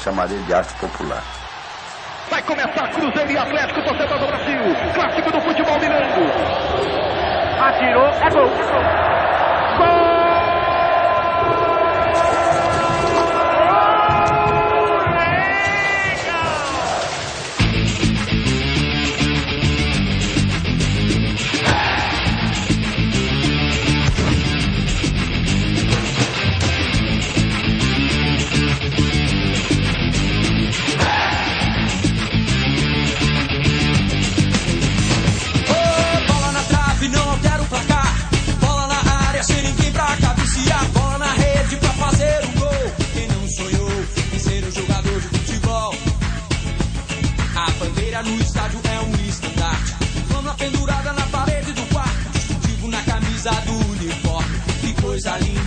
Chamaria de arte popular. Vai começar Cruzeiro e Atlético, torcedor do Brasil. Clássico do futebol mineiro. Atirou, é gol. Gol!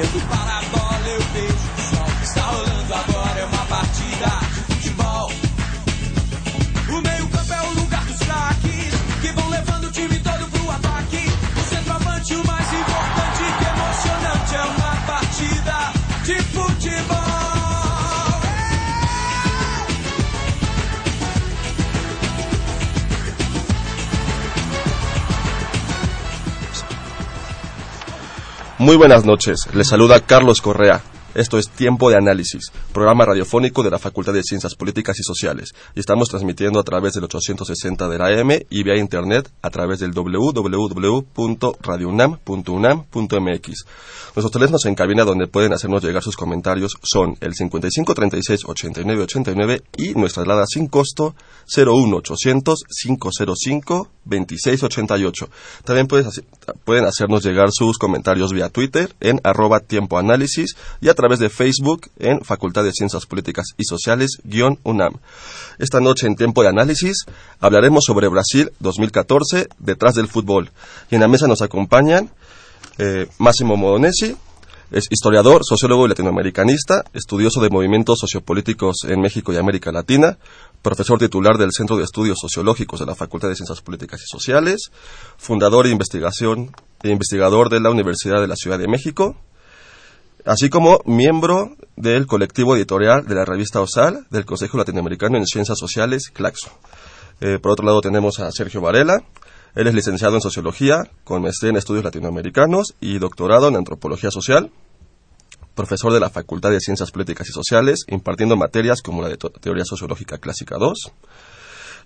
Olha. Muy buenas noches, les saluda Carlos Correa. Esto es Tiempo de Análisis, programa radiofónico de la Facultad de Ciencias Políticas y Sociales. Y estamos transmitiendo a través del 860 de la AM y vía internet a través del www.radiounam.unam.mx. Nuestros teléfonos en cabina donde pueden hacernos llegar sus comentarios son el 55 36 89 89 y nuestra alada sin costo 01 800 505 26 88. También pueden hacernos llegar sus comentarios vía Twitter en arroba tiempo análisis y a través través de Facebook en Facultad de Ciencias Políticas y Sociales, UNAM. Esta noche en Tiempo de Análisis hablaremos sobre Brasil 2014, detrás del fútbol. Y en la mesa nos acompañan eh, Máximo Modonesi, es historiador, sociólogo y latinoamericanista, estudioso de movimientos sociopolíticos en México y América Latina, profesor titular del Centro de Estudios Sociológicos de la Facultad de Ciencias Políticas y Sociales, fundador e, investigación, e investigador de la Universidad de la Ciudad de México, así como miembro del colectivo editorial de la revista OSAL del Consejo Latinoamericano en Ciencias Sociales, CLACSO. Eh, por otro lado tenemos a Sergio Varela, él es licenciado en Sociología, con maestría en Estudios Latinoamericanos y doctorado en Antropología Social, profesor de la Facultad de Ciencias Políticas y Sociales, impartiendo materias como la de Teoría Sociológica Clásica 2,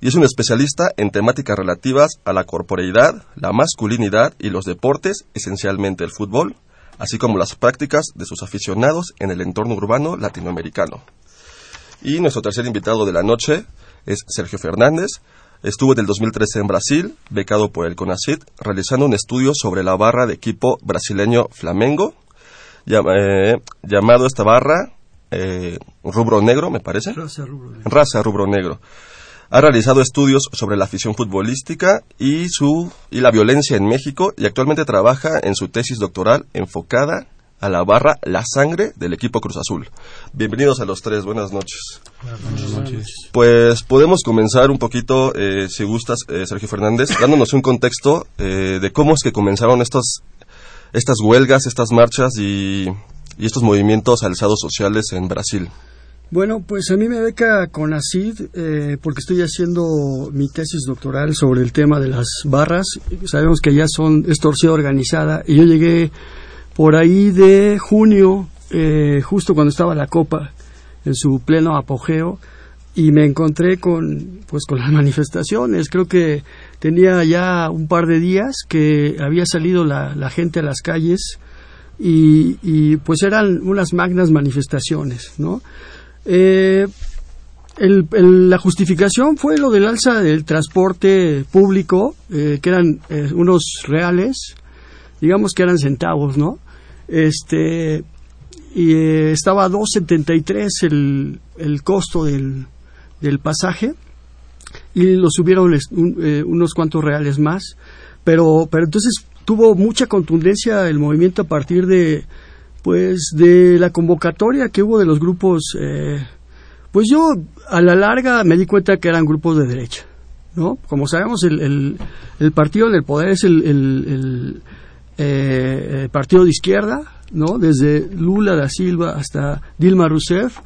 y es un especialista en temáticas relativas a la corporeidad, la masculinidad y los deportes, esencialmente el fútbol, así como las prácticas de sus aficionados en el entorno urbano latinoamericano. Y nuestro tercer invitado de la noche es Sergio Fernández. Estuvo del 2013 en Brasil, becado por el CONACYT, realizando un estudio sobre la barra de equipo brasileño Flamengo, eh, llamado esta barra eh, Rubro Negro, me parece. Raza Rubro Negro. Raza Rubro Negro. Ha realizado estudios sobre la afición futbolística y, su, y la violencia en México y actualmente trabaja en su tesis doctoral enfocada a la barra La Sangre del equipo Cruz Azul. Bienvenidos a los tres, buenas noches. Buenas noches. Pues podemos comenzar un poquito, eh, si gustas, eh, Sergio Fernández, dándonos un contexto eh, de cómo es que comenzaron estos, estas huelgas, estas marchas y, y estos movimientos alzados sociales en Brasil. Bueno, pues a mí me beca con ACID eh, porque estoy haciendo mi tesis doctoral sobre el tema de las barras. Sabemos que ya son es torcida organizada y yo llegué por ahí de junio, eh, justo cuando estaba la Copa en su pleno apogeo y me encontré con pues con las manifestaciones. Creo que tenía ya un par de días que había salido la, la gente a las calles y, y pues eran unas magnas manifestaciones, ¿no? Eh, el, la justificación fue lo del alza del transporte público, eh, que eran eh, unos reales, digamos que eran centavos, ¿no? Este, y eh, estaba a 2.73 el, el costo del, del pasaje y lo subieron un, eh, unos cuantos reales más, pero, pero entonces tuvo mucha contundencia el movimiento a partir de, pues de la convocatoria que hubo de los grupos, eh, pues yo a la larga me di cuenta que eran grupos de derecha, ¿no? Como sabemos, el, el, el partido en el poder es el, el eh, partido de izquierda, ¿no? Desde Lula da Silva hasta Dilma Rousseff,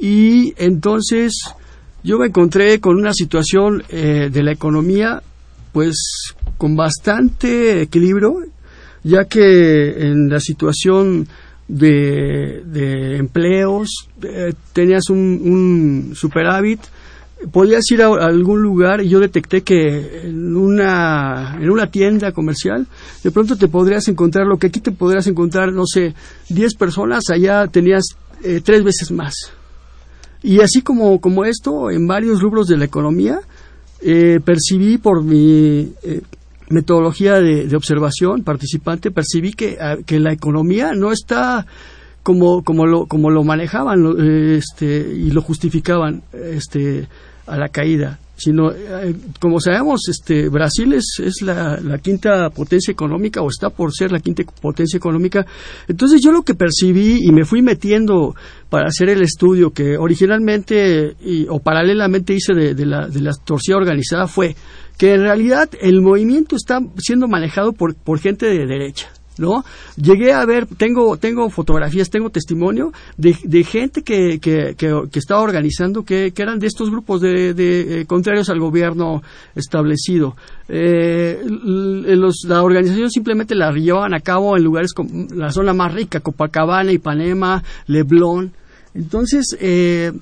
y entonces yo me encontré con una situación eh, de la economía, pues con bastante equilibrio, ya que en la situación de, empleos, eh, tenías un, un, superávit, podías ir a, a, algún lugar y yo detecté que en una, en una tienda comercial de pronto te podrías encontrar lo que aquí te podrías encontrar, no sé, 10 personas, allá tenías eh, tres veces más. Y así como, como esto, en varios rubros de la economía, eh, percibí por mi eh, metodología de, de, observación participante, percibí que, que, la economía no está como, como, lo, como lo manejaban este, y lo justificaban este, a la caída, sino, eh, como sabemos, este, Brasil es, es la, la, quinta potencia económica o está por ser la quinta potencia económica. Entonces yo lo que percibí y me fui metiendo para hacer el estudio que originalmente y, o paralelamente hice de, de, la, de la torcida organizada fue que en realidad el movimiento está siendo manejado por, por gente de derecha. ¿No? Llegué a ver, tengo, tengo fotografías, tengo testimonio de, gente que, que, estaba organizando que, que, eran de estos grupos de, eh, contrarios al gobierno establecido. Eh, la organización simplemente la llevaban a cabo en lugares como la zona más rica, Copacabana, Ipanema, Leblon. Entonces, eh,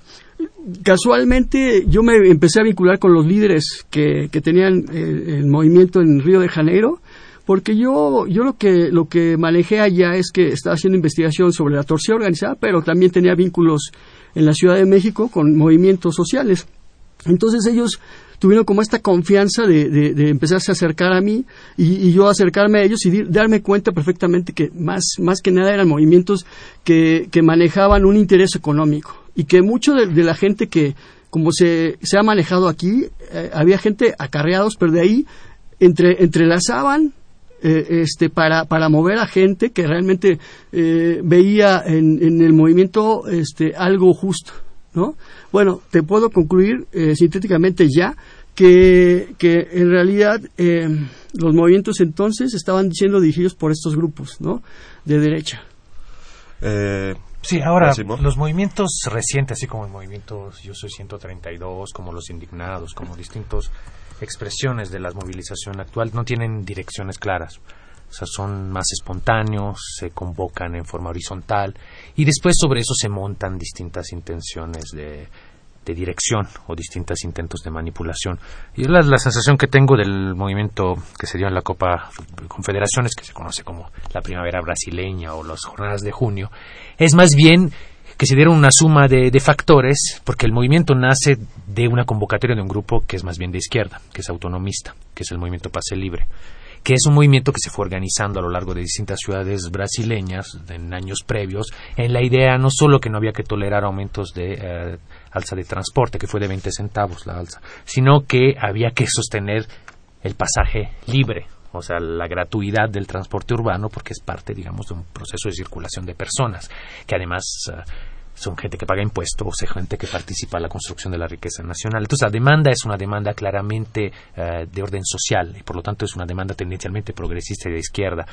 casualmente yo me empecé a vincular con los líderes que, que tenían eh, el movimiento en Río de Janeiro porque yo yo lo que lo que manejé allá es que estaba haciendo investigación sobre la torcida organizada pero también tenía vínculos en la Ciudad de México con movimientos sociales. Entonces ellos tuvieron como esta confianza de, de, de empezarse a acercar a mí y, yo acercarme a ellos y darme cuenta perfectamente que más, más que nada eran movimientos que, manejaban un interés económico y que mucho de, de la gente que, como se, se ha manejado aquí, eh, había gente acarreados, pero de ahí entre, entrelazaban eh, este, para, para mover a gente que realmente eh, veía en, en, el movimiento este, algo justo. ¿no? Bueno, te puedo concluir eh, sintéticamente ya que, que en realidad eh, los movimientos entonces estaban siendo dirigidos por estos grupos ¿no? de derecha. Eh, Sí, ahora, los movimientos recientes, así como el movimiento Yo Soy 132, como los indignados, como distintas expresiones de la movilización actual, no tienen direcciones claras. O sea, son más espontáneos, se convocan en forma horizontal y después sobre eso se montan distintas intenciones de, de dirección o distintos intentos de manipulación. Y la, la, sensación que tengo del movimiento que se dio en la Copa Confederaciones, que se conoce como la Primavera Brasileña o las Jornadas de Junio, es más bien que se dieron una suma de, factores, porque el movimiento nace de una convocatoria de un grupo que es más bien de izquierda, que es autonomista, que es el movimiento Pase Libre que es un movimiento que se fue organizando a lo largo de distintas ciudades brasileñas en años previos, en la idea no solo que no había que tolerar aumentos de eh, alza de transporte, que fue de 20 centavos la alza, sino que había que sostener el pasaje libre, o sea, la gratuidad del transporte urbano, porque es parte, digamos, de un proceso de circulación de personas, que además uh, son gente que paga impuestos, o sea, gente que participa en la construcción de la riqueza nacional. Entonces, la demanda es una demanda claramente uh, de orden social y, por lo tanto, es una demanda tendencialmente progresista y de izquierda,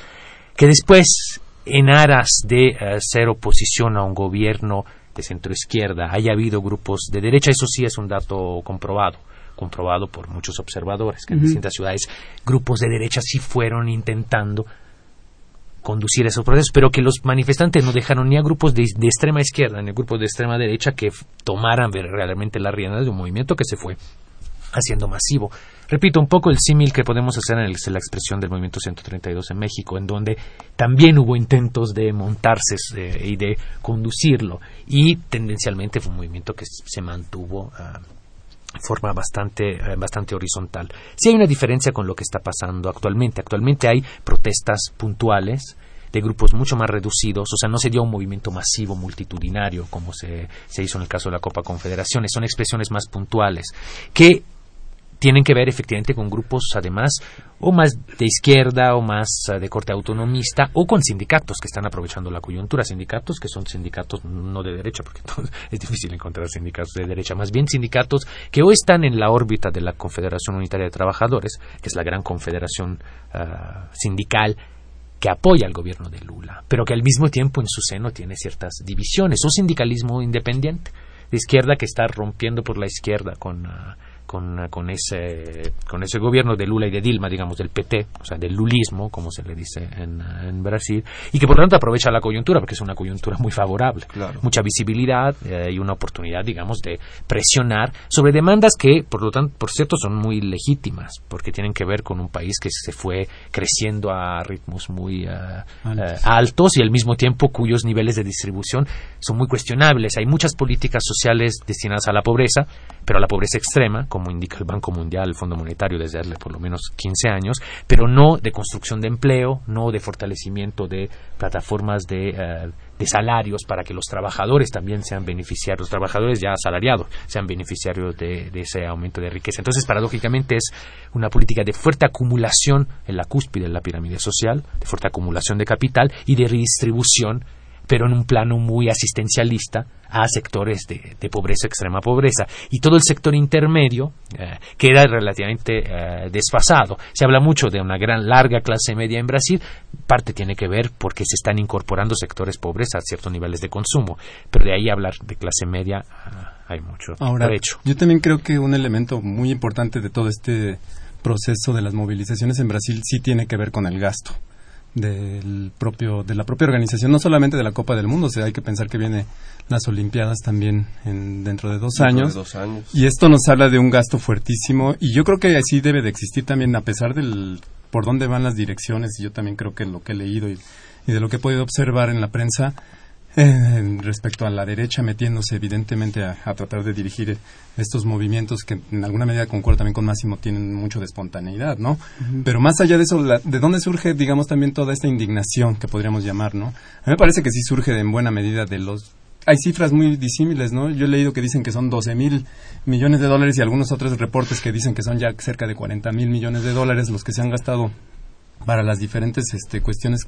que después, en aras de uh, ser oposición a un gobierno de centro izquierda, haya habido grupos de derecha, eso sí es un dato comprobado comprobado por muchos observadores, que en uh -huh. distintas ciudades grupos de derecha sí fueron intentando conducir esos procesos, pero que los manifestantes no dejaron ni a grupos de, de extrema izquierda ni a grupos de extrema derecha que tomaran realmente la rienda de un movimiento que se fue haciendo masivo. Repito un poco el símil que podemos hacer en el, la expresión del movimiento 132 en México, en donde también hubo intentos de montarse eh, y de conducirlo, y tendencialmente fue un movimiento que se mantuvo uh, forma bastante, eh, bastante horizontal. Sí hay una diferencia con lo que está pasando actualmente. Actualmente hay protestas puntuales de grupos mucho más reducidos, o sea, no se dio un movimiento masivo, multitudinario, como se, se hizo en el caso de la Copa Confederaciones, son expresiones más puntuales, que tienen que ver efectivamente con grupos además o más de izquierda o más uh, de corte autonomista o con sindicatos que están aprovechando la coyuntura, sindicatos que son sindicatos no de derecha, porque es difícil encontrar sindicatos de derecha, más bien sindicatos que o están en la órbita de la Confederación Unitaria de Trabajadores, que es la gran confederación uh, sindical que apoya al gobierno de Lula, pero que al mismo tiempo en su seno tiene ciertas divisiones, o sindicalismo independiente de izquierda que está rompiendo por la izquierda con uh, con, con, ese, con ese gobierno de Lula y de Dilma, digamos, del PT, o sea, del lulismo, como se le dice en, en Brasil, y que por lo tanto aprovecha la coyuntura, porque es una coyuntura muy favorable. Claro. Mucha visibilidad eh, y una oportunidad, digamos, de presionar sobre demandas que, por lo tanto, por cierto, son muy legítimas, porque tienen que ver con un país que se fue creciendo a ritmos muy uh, altos. Uh, altos y al mismo tiempo cuyos niveles de distribución son muy cuestionables. Hay muchas políticas sociales destinadas a la pobreza, pero la pobreza extrema, como indica el Banco Mundial, el Fondo Monetario desde hace por lo menos 15 años, pero no de construcción de empleo, no de fortalecimiento de plataformas de, uh, de salarios para que los trabajadores también sean beneficiarios, los trabajadores ya asalariados sean beneficiarios de, de ese aumento de riqueza. Entonces, paradójicamente, es una política de fuerte acumulación en la cúspide de la pirámide social, de fuerte acumulación de capital y de redistribución pero en un plano muy asistencialista a sectores de, de pobreza, extrema pobreza. Y todo el sector intermedio eh, queda relativamente eh, desfasado. Se habla mucho de una gran, larga clase media en Brasil. Parte tiene que ver porque se están incorporando sectores pobres a ciertos niveles de consumo. Pero de ahí hablar de clase media uh, hay mucho Ahora, trecho. Yo también creo que un elemento muy importante de todo este proceso de las movilizaciones en Brasil sí tiene que ver con el gasto del propio de la propia organización no solamente de la Copa del Mundo o sea hay que pensar que viene las Olimpiadas también en, dentro de dos dentro años. de dos años. Y esto nos habla de un gasto fuertísimo y yo creo que así debe de existir también a pesar del por dónde van las direcciones y yo también creo que lo que he leído y, y de lo que he podido observar en la prensa eh, respecto a la derecha metiéndose evidentemente a, a, tratar de dirigir estos movimientos que en alguna medida concuerdo también con Máximo tienen mucho de espontaneidad, ¿no? Uh -huh. Pero más allá de eso, la, ¿de dónde surge, digamos, también toda esta indignación que podríamos llamar, ¿no? A mí me parece que sí surge en buena medida de los hay cifras muy disímiles, ¿no? Yo he leído que dicen que son 12 mil millones de dólares y algunos otros reportes que dicen que son ya cerca de 40 mil millones de dólares los que se han gastado para las diferentes este, cuestiones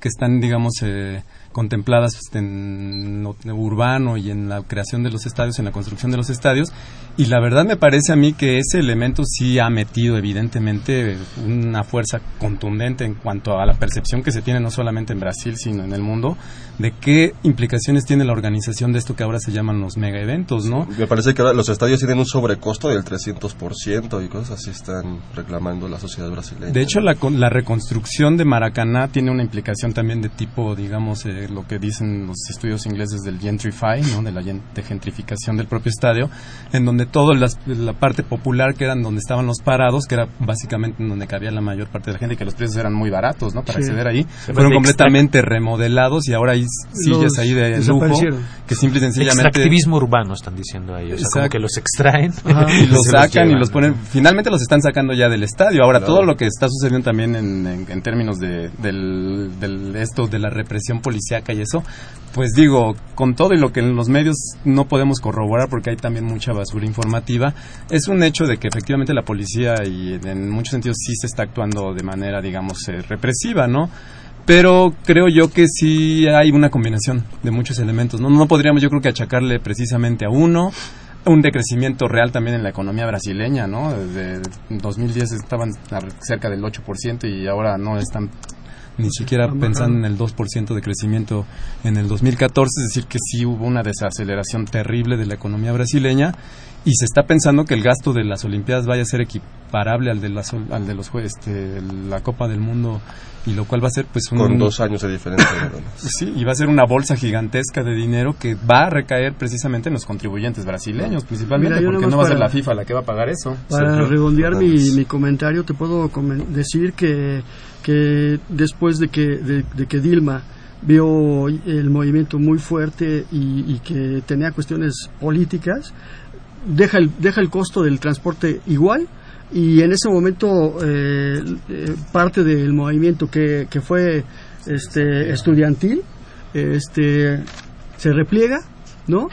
que están, digamos, eh, contempladas en lo urbano y en la creación de los estadios, en la construcción de los estadios. Y la verdad me parece a mí que ese elemento sí ha metido evidentemente una fuerza contundente en cuanto a la percepción que se tiene no solamente en Brasil, sino en el mundo, de qué implicaciones tiene la organización de esto que ahora se llaman los mega eventos, ¿no? Me parece que ahora los estadios tienen un sobrecosto del 300% y cosas así están reclamando la sociedad brasileña. De hecho, la, la reconstrucción de Maracaná tiene una implicación también de tipo, digamos, eh, lo que dicen los estudios ingleses del gentrify, ¿no? de la de gentrificación del propio estadio, en donde toda la, la, parte popular, que eran donde estaban los parados, que era básicamente en donde cabía la mayor parte de la gente, y que los precios eran muy baratos ¿no? para sí. acceder ahí, Se fueron completamente extra... remodelados y ahora hay sillas los ahí de lujo que simple y sencillamente... Extractivismo urbano están diciendo ellos, o sea, como que los extraen Ajá, y los sacan los y los ponen, finalmente los están sacando ya del estadio. Ahora, claro. todo lo que está sucediendo también en, en, en términos de, del, de el, esto de la represión y eso, pues digo, con todo y lo que en los medios no podemos corroborar porque hay también mucha basura informativa, es un hecho de que efectivamente la policía y en muchos sentidos sí se está actuando de manera, digamos, eh, represiva, ¿no? pero creo yo que sí hay una combinación de muchos elementos. No, no podríamos yo creo que achacarle precisamente a uno un decrecimiento real también en la economía brasileña, ¿no? Desde 2010 estaban cerca del 8% y ahora no están ni siquiera pensando en el 2% de crecimiento en el 2014, es decir, que sí hubo una desaceleración terrible de la economía brasileña y se está pensando que el gasto de las Olimpiadas vaya a ser equiparable al de, las, al de los este, la Copa del Mundo y lo cual va a ser pues un, con dos años de diferencia sí y va a ser una bolsa gigantesca de dinero que va a recaer precisamente en los contribuyentes brasileños principalmente porque no va a ser la FIFA la que va a pagar eso. Para redondear mi, mi, comentario te puedo decir que que después de que de que Dilma vio el movimiento muy fuerte y, que tenía cuestiones políticas deja el, deja el costo del transporte igual y en ese momento eh, eh, parte del movimiento que, que fue este estudiantil este se repliega no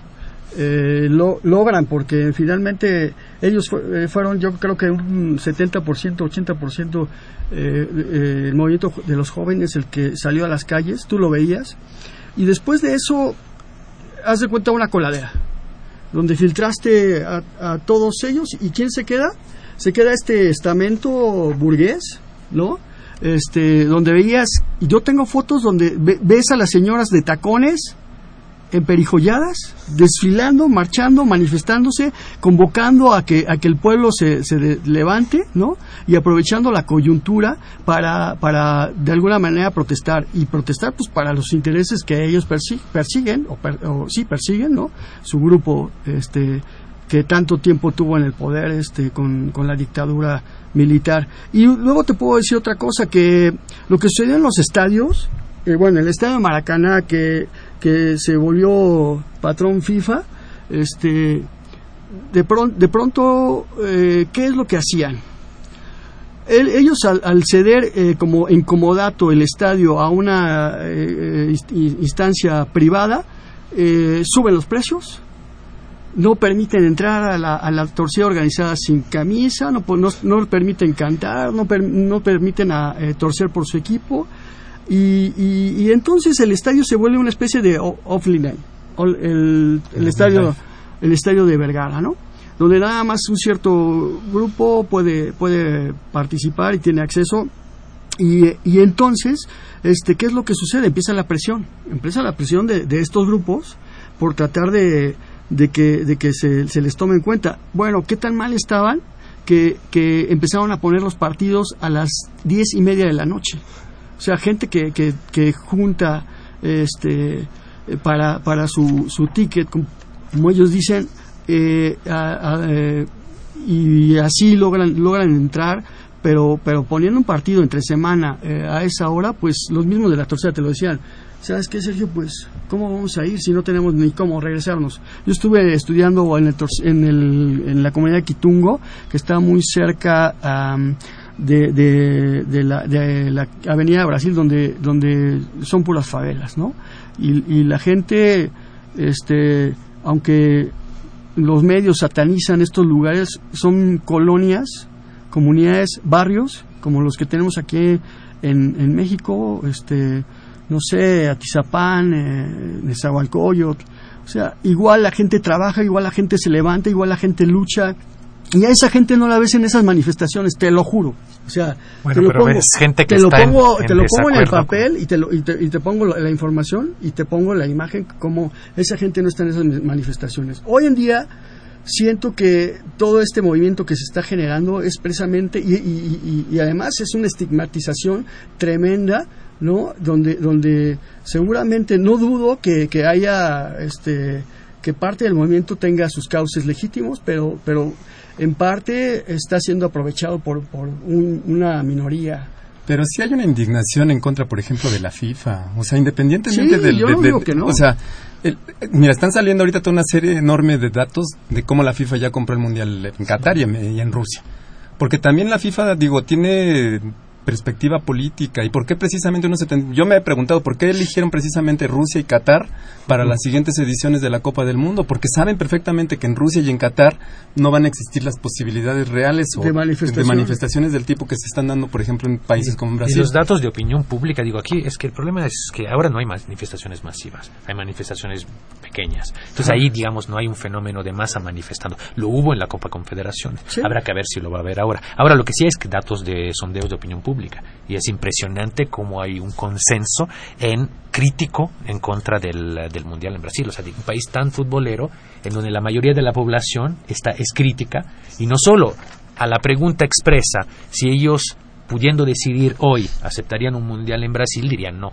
eh, lo logran porque finalmente ellos fueron yo creo que un 70% 80% el movimiento de los jóvenes el que salió a las calles tú lo veías. Y después de eso haz de cuenta una coladera donde filtraste a, todos ellos. Y quién se queda se queda este estamento burgués no este donde veías yo tengo fotos donde ves a las señoras de tacones emperijolladas, desfilando, marchando, manifestándose, convocando a que, a que el pueblo se, se levante, ¿no? Y aprovechando la coyuntura para, para, de alguna manera, protestar. Y protestar, pues, para los intereses que ellos persiguen, o, sí persiguen, ¿no? Su grupo, este, que tanto tiempo tuvo en el poder, este, con, con la dictadura militar. Y luego te puedo decir otra cosa, que lo que sucedió en los estadios, eh, bueno, el estadio de Maracaná, que que se volvió patrón FIFA, este, de, de pronto, eh, ¿qué es lo que hacían? ellos al, ceder eh, como incomodato el estadio a una eh, instancia privada, suben los precios, no permiten entrar a la, a la torcida organizada sin camisa, no, no, no permiten cantar, no, no permiten a, torcer por su equipo, y, entonces el estadio se vuelve una especie de offline, el, el, estadio, el estadio de Vergara, ¿no? Donde nada más un cierto grupo puede, puede participar y tiene acceso. Y, y entonces, este, ¿qué es lo que sucede? Empieza la presión, empieza la presión de, de estos grupos por tratar de, de que, de que se, se, les tome en cuenta. Bueno, ¿qué tan mal estaban que, que empezaron a poner los partidos a las diez y media de la noche? O sea, gente que, que, que junta este, para, para su, su ticket, como ellos dicen, eh, eh, y así logran, logran entrar, pero, pero poniendo un partido entre semana eh, a esa hora, pues los mismos de la tercera te lo decían. ¿Sabes qué, Sergio? Pues, ¿cómo vamos a ir si no tenemos ni cómo regresarnos? Yo estuve estudiando en, el, en, el, en la comunidad de Quitungo, que está muy cerca de, de, la, de la Avenida Brasil donde, donde son puras favelas, ¿no? Y, y la gente, este, aunque los medios satanizan estos lugares, son colonias, comunidades, barrios, como los que tenemos aquí en, en México, este, no sé, Atizapán, eh, Nezahualcóyotl, o sea, igual la gente trabaja, igual la gente se levanta, igual la gente lucha, y a esa gente no la ves en esas manifestaciones, te lo juro. O sea, te lo pongo, gente que te lo pongo, en, te lo pongo en el papel y te, lo, y te, y te pongo la, información y te pongo la imagen como esa gente no está en esas manifestaciones. Hoy en día siento que todo este movimiento que se está generando es precisamente y, y, y, y además es una estigmatización tremenda no donde donde seguramente no dudo que, que haya este que parte del movimiento tenga sus cauces legítimos pero pero en parte está siendo aprovechado por, por una minoría. Pero sí hay una indignación en contra, por ejemplo, de la FIFA. O sea, independientemente sí, del... Yo no digo que no. O sea, mira, están saliendo ahorita toda una serie enorme de datos de cómo la FIFA ya compró el Mundial en Qatar y en, y en Rusia. Porque también la FIFA, digo, tiene perspectiva política y por qué precisamente uno se yo me he preguntado por qué eligieron precisamente Rusia y Qatar para las siguientes ediciones de la Copa del Mundo porque saben perfectamente que en Rusia y en Qatar no van a existir las posibilidades reales o de manifestaciones, de manifestaciones del tipo que se están dando por ejemplo en países como Brasil y los datos de opinión pública digo aquí es que el problema es que ahora no hay manifestaciones masivas hay manifestaciones pequeñas. Entonces ahí digamos no hay un fenómeno de masa manifestando. Lo hubo en la Copa Confederación habrá que ver si lo va a haber ahora. Ahora lo que sí es que datos de sondeos de opinión pública y es impresionante cómo hay un consenso en crítico en contra del, del mundial en Brasil o sea un país tan futbolero en donde la mayoría de la población está es crítica y no solo a la pregunta expresa si ellos pudiendo decidir hoy aceptarían un mundial en Brasil dirían no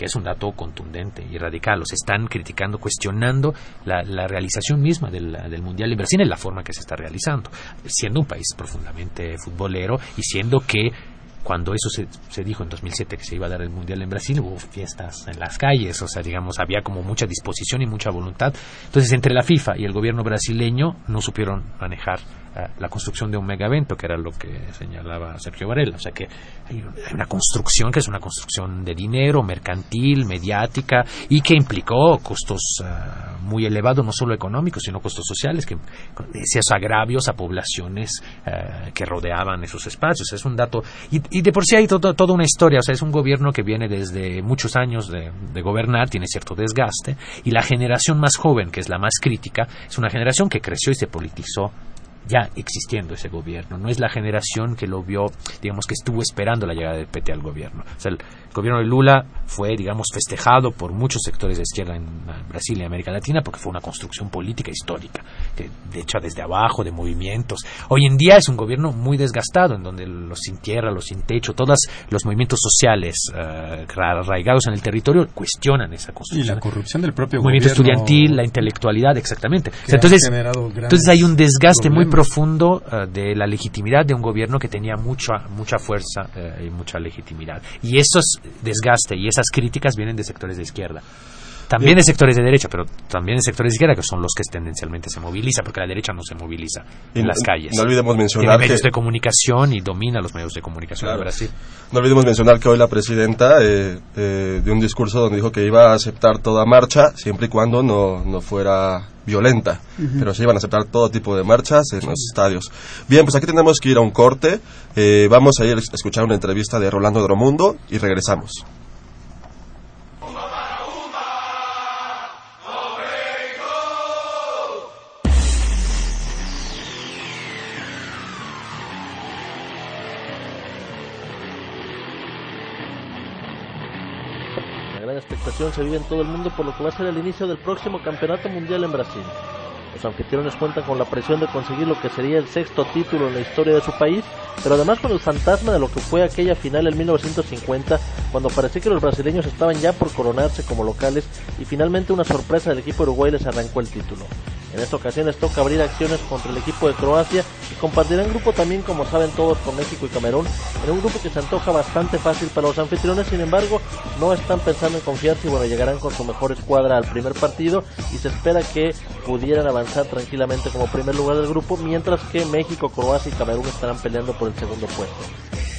que es un dato contundente y radical. Los están criticando, cuestionando la, la realización misma del, del, Mundial en Brasil en la forma que se está realizando, siendo un país profundamente futbolero y siendo que cuando eso se, se, dijo en 2007 que se iba a dar el Mundial en Brasil, hubo fiestas en las calles, o sea, digamos, había como mucha disposición y mucha voluntad. Entonces, entre la FIFA y el gobierno brasileño no supieron manejar la construcción de un mega evento, que era lo que señalaba Sergio Varela. O sea, que hay una construcción que es una construcción de dinero, mercantil, mediática, y que implicó costos uh, muy elevados, no solo económicos, sino costos sociales, que esos agravios a poblaciones uh, que rodeaban esos espacios. Es un dato. Y, y de por sí hay todo, toda una historia, o sea, es un gobierno que viene desde muchos años de, de, gobernar, tiene cierto desgaste, y la generación más joven, que es la más crítica, es una generación que creció y se politizó ya existiendo ese gobierno. No es la generación que lo vio, digamos, que estuvo esperando la llegada del PT al gobierno. O sea, el gobierno de Lula fue, digamos, festejado por muchos sectores de izquierda en Brasil y América Latina porque fue una construcción política histórica, que, de hecho, desde abajo, de movimientos. Hoy en día es un gobierno muy desgastado, en donde los sin tierra, los sin techo, todos los movimientos sociales uh, arraigados en el territorio cuestionan esa construcción. Y la corrupción del propio movimiento gobierno. estudiantil, la intelectualidad, exactamente. O sea, entonces, entonces hay un desgaste muy profundo uh, de la legitimidad de un gobierno que tenía mucha mucha fuerza uh, y mucha legitimidad. Y esos desgaste y esas críticas vienen de sectores de izquierda. También de sectores de derecha, pero también de sectores de izquierda que son los que tendencialmente se movilizan, porque la derecha no se moviliza en las calles. No olvidemos mencionar Tiene medios que, de comunicación y domina los medios de comunicación claro, en Brasil. No olvidemos mencionar que hoy la presidenta eh, eh, dio un discurso donde dijo que iba a aceptar toda marcha siempre y cuando no, no fuera violenta, uh -huh. pero se iban a aceptar todo tipo de marchas en los estadios. Bien, pues aquí tenemos que ir a un corte. Eh, vamos a ir a escuchar una entrevista de Rolando Dromundo y regresamos. Expectación se vive en todo el mundo por lo que va a ser el inicio del próximo campeonato mundial en Brasil. Los anfitriones cuentan con la presión de conseguir lo que sería el sexto título en la historia de su país, pero además con el fantasma de lo que fue aquella final en 1950, cuando parecía que los brasileños estaban ya por coronarse como locales y finalmente una sorpresa del equipo uruguay les arrancó el título. En esta ocasión les toca abrir acciones contra el equipo de Croacia y compartirán grupo también, como saben todos, con México y Camerún, en un grupo que se antoja bastante fácil para los anfitriones, sin embargo, no están pensando en confiarse y bueno, llegarán con su mejor escuadra al primer partido y se espera que pudieran avanzar tranquilamente como primer lugar del grupo, mientras que México, Croacia y Camerún estarán peleando por el segundo puesto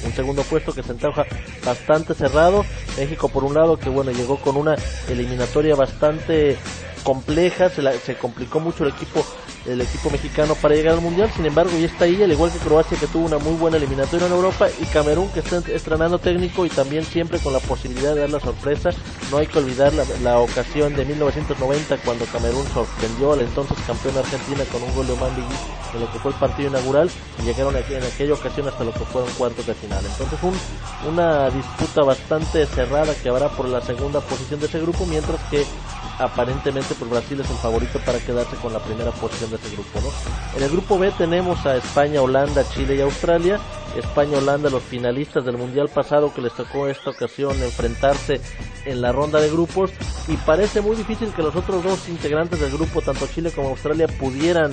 un segundo puesto que se antoja bastante cerrado. México por un lado que bueno llegó con una eliminatoria bastante compleja, se, la, se complicó mucho el equipo el equipo mexicano para llegar al mundial, sin embargo ya está ahí, al igual que Croacia que tuvo una muy buena eliminatoria en Europa y Camerún que está estrenando técnico y también siempre con la posibilidad de dar la sorpresa, no hay que olvidar la, ocasión de 1990 cuando Camerún sorprendió al entonces campeón Argentina con un gol de Oman en lo que fue el partido inaugural y llegaron en aquella ocasión hasta lo que fueron cuartos de final. Entonces un, una disputa bastante cerrada que habrá por la segunda posición de ese grupo, mientras que aparentemente pues Brasil es el favorito para quedarse con la primera posición de ese grupo, ¿no? En el grupo B tenemos a España, Holanda, Chile y Australia. España, Holanda, los finalistas del mundial pasado que les tocó esta ocasión enfrentarse en la ronda de grupos y parece muy difícil que los otros dos integrantes del grupo, tanto Chile como Australia, pudieran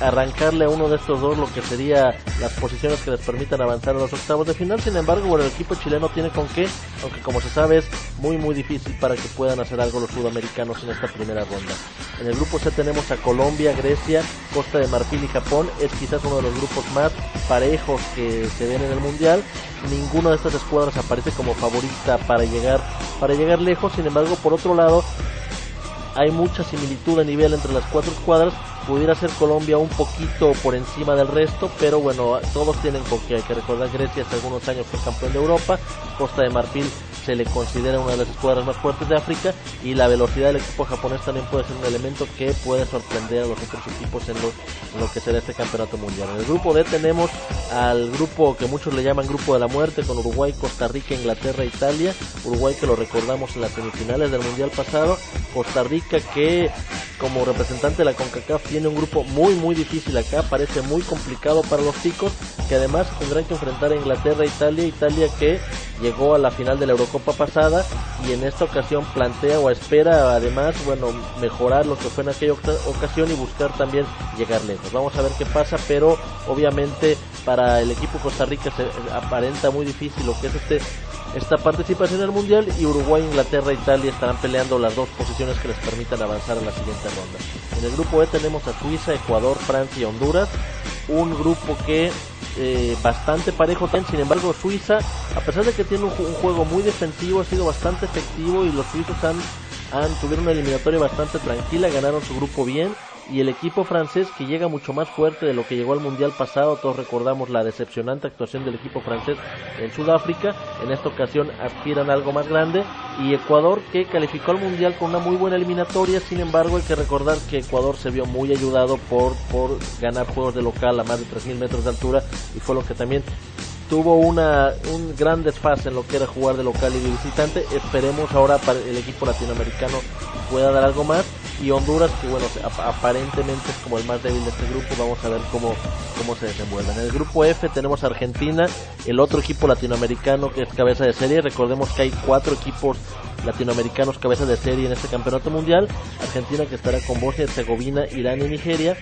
arrancarle a uno de estos dos lo que sería las posiciones que les permitan avanzar a los octavos de final. Sin embargo, bueno, el equipo chileno tiene con qué, aunque como se sabe es muy muy difícil para que puedan hacer algo los sudamericanos en esta primera ronda. En el grupo C tenemos a Colombia, Grecia, Costa de Marfil y Japón. Es quizás uno de los grupos más parejos que se ven en el mundial. Ninguna de estas escuadras aparece como favorita para llegar para llegar lejos. Sin embargo, por otro lado, hay mucha similitud a nivel entre las cuatro escuadras. Pudiera ser Colombia un poquito por encima del resto, pero bueno, todos tienen con que hay que recordar Grecia hace algunos años fue campeón de Europa, Costa de Marfil se le considera una de las escuadras más fuertes de África y la velocidad del equipo japonés también puede ser un elemento que puede sorprender a los otros equipos en lo, que será este campeonato mundial. En el grupo D tenemos al grupo que muchos le llaman grupo de la muerte con Uruguay, Costa Rica, Inglaterra, Italia. Uruguay que lo recordamos en las semifinales del mundial pasado. Costa Rica que como representante de la CONCACAF tiene un grupo muy muy difícil acá, parece muy complicado para los chicos que además tendrán que enfrentar a Inglaterra Italia, Italia que llegó a la final de la Eurocopa pasada y en esta ocasión plantea o espera además, bueno, mejorar lo que fue en aquella ocasión y buscar también llegar lejos. Vamos a ver qué pasa, pero obviamente para el equipo Costa Rica se aparenta muy difícil lo que es este esta participación en el Mundial y Uruguay, Inglaterra e Italia estarán peleando las dos posiciones que les permitan avanzar a la siguiente ronda. En el grupo E tenemos a Suiza, Ecuador, Francia y Honduras, un grupo que eh, bastante parejo también, sin embargo Suiza, a pesar de que tiene un, un, juego muy defensivo, ha sido bastante efectivo y los suizos han, han tuvieron una eliminatoria bastante tranquila, ganaron su grupo bien y el equipo francés que llega mucho más fuerte de lo que llegó al mundial pasado. Todos recordamos la decepcionante actuación del equipo francés en Sudáfrica. En esta ocasión aspiran algo más grande. Y Ecuador que calificó al mundial con una muy buena eliminatoria. Sin embargo, hay que recordar que Ecuador se vio muy ayudado por, por ganar juegos de local a más de 3.000 metros de altura y fue lo que también tuvo una, un gran desfase en lo que era jugar de local y de visitante. Esperemos ahora para el equipo latinoamericano pueda dar algo más. Y Honduras, que bueno, aparentemente es como el más débil de este grupo, vamos a ver cómo, cómo se desenvuelve. En el grupo F tenemos Argentina, el otro equipo latinoamericano que es cabeza de serie. Recordemos que hay cuatro equipos latinoamericanos cabeza de serie en este campeonato mundial. Argentina que estará con Bosnia, Herzegovina, Irán y Nigeria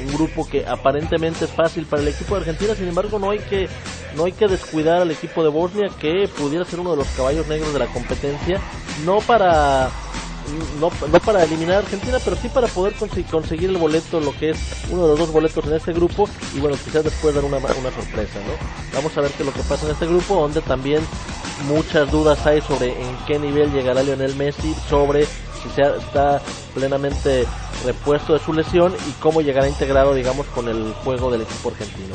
un grupo que aparentemente es fácil para el equipo de Argentina, sin embargo no hay que no hay que descuidar al equipo de Bosnia que pudiera ser uno de los caballos negros de la competencia, no para no, no para eliminar a Argentina, pero sí para poder conseguir el boleto, lo que es uno de los dos boletos en este grupo, y bueno, quizás después dar una, una sorpresa, ¿no? Vamos a ver qué es lo que pasa en este grupo, donde también muchas dudas hay sobre en qué nivel llegará Lionel Messi, sobre si está plenamente repuesto de su lesión y cómo llegará integrado, digamos, con el juego del equipo argentino.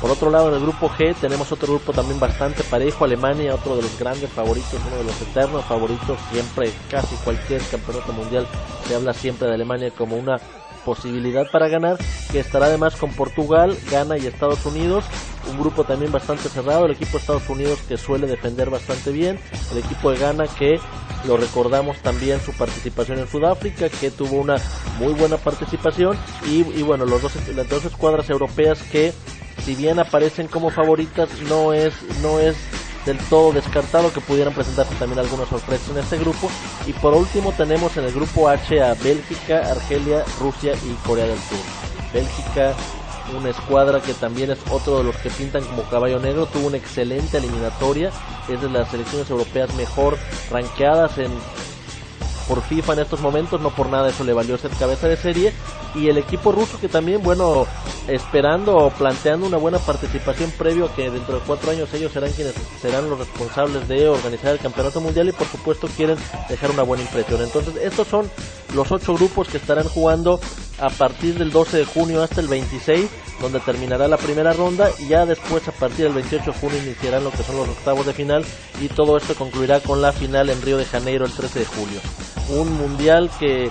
Por otro lado, en el grupo G tenemos otro grupo también bastante parejo, Alemania, otro de los grandes favoritos, uno de los eternos favoritos, siempre, casi cualquier campeonato mundial se habla siempre de Alemania como una posibilidad para ganar, que estará además con Portugal, Ghana y Estados Unidos, un grupo también bastante cerrado, el equipo de Estados Unidos que suele defender bastante bien, el equipo de Ghana que lo recordamos también su participación en Sudáfrica, que tuvo una muy buena participación, y, bueno, los dos, las dos escuadras europeas que si bien aparecen como favoritas, no es, no es del todo descartado que pudieran presentarse también algunas sorpresas en este grupo. Y por último tenemos en el grupo H a Bélgica, Argelia, Rusia y Corea del Sur. Bélgica, una escuadra que también es otro de los que pintan como caballo negro, tuvo una excelente eliminatoria, es de las selecciones europeas mejor rankeadas en por FIFA en estos momentos, no por nada eso le valió ser cabeza de serie y el equipo ruso que también, bueno, esperando o planteando una buena participación previo a que dentro de cuatro años ellos serán quienes serán los responsables de organizar el campeonato mundial y por supuesto quieren dejar una buena impresión. Entonces estos son los ocho grupos que estarán jugando a partir del 12 de junio hasta el 26 donde terminará la primera ronda y ya después a partir del 28 de junio iniciarán lo que son los octavos de final y todo esto concluirá con la final en Río de Janeiro el 13 de julio. Un mundial que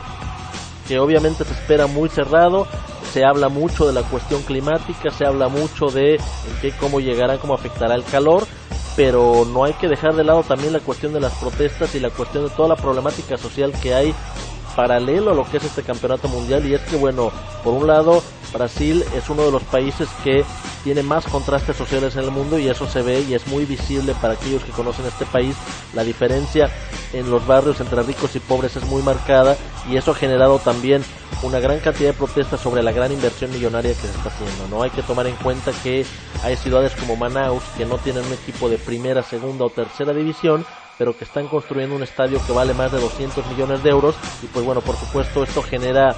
que obviamente se espera muy cerrado, se habla mucho de la cuestión climática, se habla mucho de qué, cómo llegará, cómo afectará el calor, pero no hay que dejar de lado también la cuestión de las protestas y la cuestión de toda la problemática social que hay paralelo a lo que es este campeonato mundial y es que bueno, por un lado Brasil es uno de los países que tiene más contrastes sociales en el mundo y eso se ve y es muy visible para aquellos que conocen este país. La diferencia en los barrios entre ricos y pobres es muy marcada y eso ha generado también una gran cantidad de protestas sobre la gran inversión millonaria que se está haciendo. No hay que tomar en cuenta que hay ciudades como Manaus que no tienen un equipo de primera, segunda o tercera división, pero que están construyendo un estadio que vale más de 200 millones de euros y pues bueno, por supuesto esto genera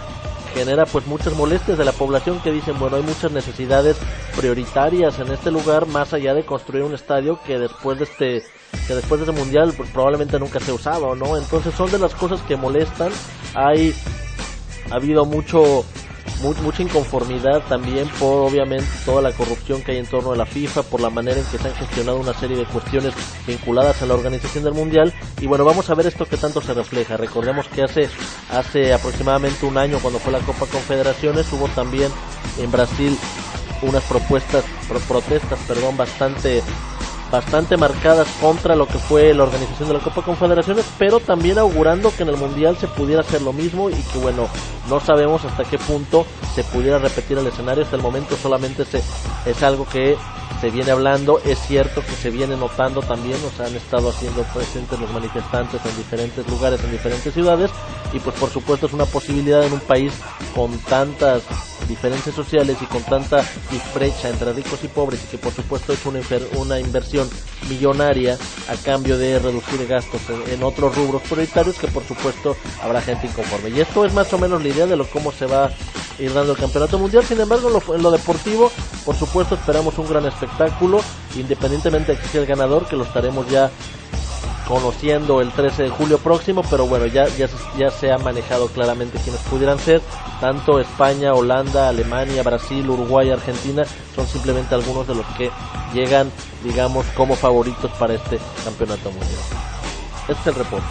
genera pues muchas molestias de la población que dicen, bueno, hay muchas necesidades prioritarias en este lugar más allá de construir un estadio que después de este que después de este mundial pues, probablemente nunca se usaba, ¿no? Entonces son de las cosas que molestan. Hay ha habido mucho mucha inconformidad también por obviamente toda la corrupción que hay en torno a la FIFA, por la manera en que se han gestionado una serie de cuestiones vinculadas a la organización del Mundial. Y bueno, vamos a ver esto que tanto se refleja. Recordemos que hace, hace aproximadamente un año, cuando fue la Copa Confederaciones, hubo también en Brasil unas propuestas, protestas, perdón, bastante bastante marcadas contra lo que fue la organización de la Copa Confederaciones, pero también augurando que en el Mundial se pudiera hacer lo mismo y que bueno, no sabemos hasta qué punto se pudiera repetir el escenario, hasta el momento solamente se, es algo que se viene hablando, es cierto que se viene notando también, o sea, han estado haciendo presentes los manifestantes en diferentes lugares, en diferentes ciudades, y pues por supuesto es una posibilidad en un país con tantas diferencias sociales y con tanta brecha entre ricos y pobres y que por supuesto es una, una inversión millonaria a cambio de reducir gastos en, otros rubros prioritarios que por supuesto habrá gente inconforme. Y esto es más o menos la idea de lo cómo se va a ir dando el campeonato mundial. Sin embargo, en lo, deportivo, por supuesto, esperamos un gran espectáculo, independientemente de que sea el ganador, que lo estaremos ya conociendo el 13 de julio próximo, pero bueno, ya, ya, ya se ha manejado claramente quienes pudieran ser, tanto España, Holanda, Alemania, Brasil, Uruguay, Argentina, son simplemente algunos de los que llegan, digamos, como favoritos para este campeonato mundial. Este es el reporte.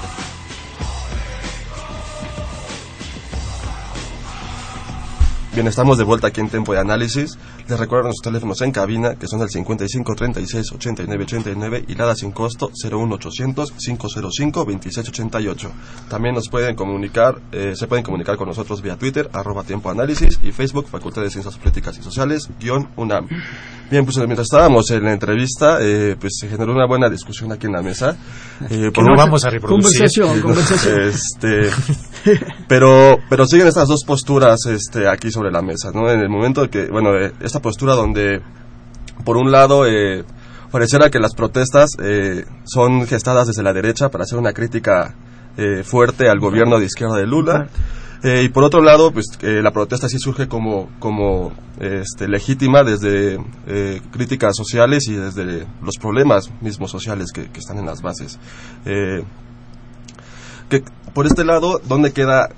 Bien, estamos de vuelta aquí en Tiempo de Análisis. Les recuerdo nuestros teléfonos en cabina, que son el 55 36 89 89 y nada sin costo 01800 505 2688. También nos pueden comunicar, eh, se pueden comunicar con nosotros vía Twitter, arroba Tiempo Análisis y Facebook, Facultad de Ciencias Políticas y Sociales, guion UNAM. Bien, pues mientras estábamos en la entrevista, eh, pues se generó una buena discusión aquí en la mesa. Eh, por no vamos a reproducir. Conversación, conversación. Este, pero, pero siguen estas dos posturas este, aquí sobre la mesa, ¿no? En el momento que, bueno, eh, esta postura donde, por un lado, eh, pareciera que las protestas eh, son gestadas desde la derecha para hacer una crítica eh, fuerte al gobierno de izquierda de Lula. Eh, y por otro lado, pues la protesta sí surge como, como este, legítima desde críticas sociales y desde los problemas mismos sociales que, que están en las bases. Que, por este lado, ¿dónde queda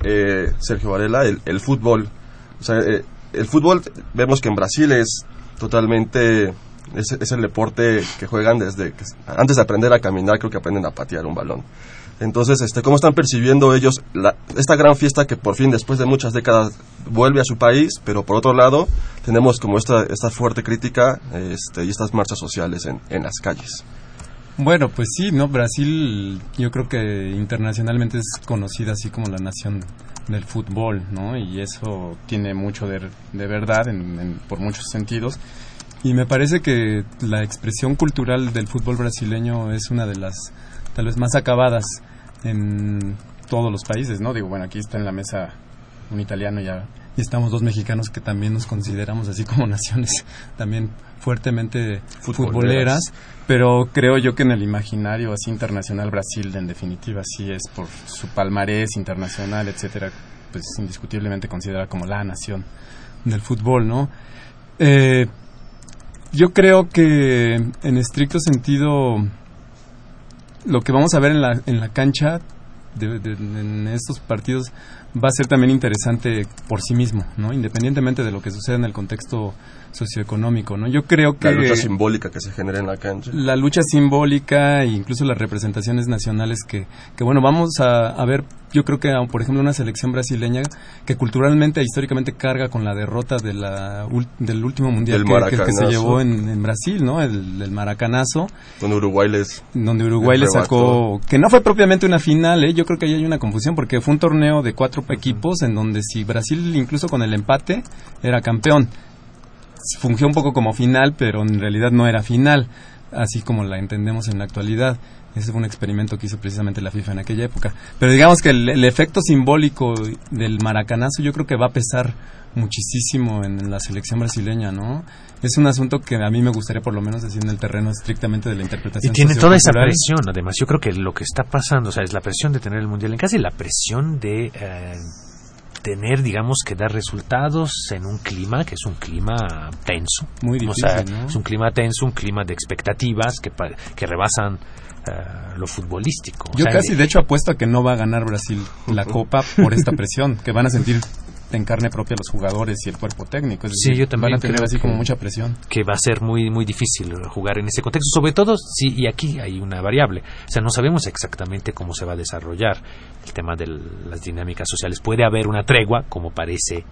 Sergio Varela? El, el fútbol. O sea, el fútbol, vemos que en Brasil es totalmente es, es, el deporte que juegan desde que, antes de aprender a caminar creo que aprenden a patear un balón entonces este cómo están percibiendo ellos la, esta gran fiesta que por fin después de muchas décadas vuelve a su país pero por otro lado tenemos como esta esta fuerte crítica este, y estas marchas sociales en, en las calles bueno, pues sí, ¿no? Brasil yo creo que internacionalmente es conocida así como la nación del fútbol, ¿no? Y eso tiene mucho de, de verdad en, en, por muchos sentidos. Y me parece que la expresión cultural del fútbol brasileño es una de las tal vez más acabadas en todos los países, ¿no? Digo, bueno, aquí está en la mesa un italiano ya y estamos dos mexicanos que también nos consideramos así como naciones también fuertemente futboleras. futboleras, pero creo yo que en el imaginario así internacional Brasil en definitiva sí es por su palmarés internacional, etcétera, pues indiscutiblemente considerada como la nación del fútbol, ¿no? Eh, yo creo que en estricto sentido lo que vamos a ver en la, en la cancha de, de, en estos partidos va a ser también interesante por sí mismo, ¿no? Independientemente de lo que suceda en el contexto socioeconómico, ¿no? Yo creo que... La lucha simbólica que se genera en la cancha. La lucha simbólica e incluso las representaciones nacionales que, que bueno, vamos a, a ver, yo creo que, por ejemplo, una selección brasileña que culturalmente e históricamente carga con la derrota de la, del último mundial que, que, que, se llevó en, en Brasil, ¿no? El, el, maracanazo. Donde Uruguay les... Donde Uruguay le sacó... Que no fue propiamente una final, ¿eh? Yo creo que ahí hay una confusión porque fue un torneo de cuatro equipos en donde si Brasil incluso con el empate era campeón fungió un poco como final, pero en realidad no era final. así como la entendemos en la actualidad. Ese fue un experimento que hizo precisamente la FIFA en aquella época. Pero digamos que el, efecto simbólico del maracanazo yo creo que va a pesar muchísimo en la selección brasileña, ¿no? Es un asunto que a mí me gustaría por lo menos decir en el terreno estrictamente de la interpretación. Y tiene toda esa presión, además. Yo creo que lo que está pasando, o sea, es la presión de tener el Mundial en casa y la presión de eh, tener, digamos, que dar resultados en un clima que es un clima tenso. Muy O sea, difícil, ¿no? es un clima tenso, un clima de expectativas que, que rebasan eh, lo futbolístico. O Yo sea, casi, de hecho, apuesto a que no va a ganar Brasil la Copa por esta presión, que van a sentir en carne propia los jugadores y el cuerpo técnico. Es Sí, decir, yo también van a tener creo así que- como mucha presión. que va a ser muy muy difícil jugar en ese contexto, sobre todo si y aquí hay una variable, o sea, no sabemos exactamente cómo se va a desarrollar el tema de las dinámicas sociales. Puede haber una tregua, como parece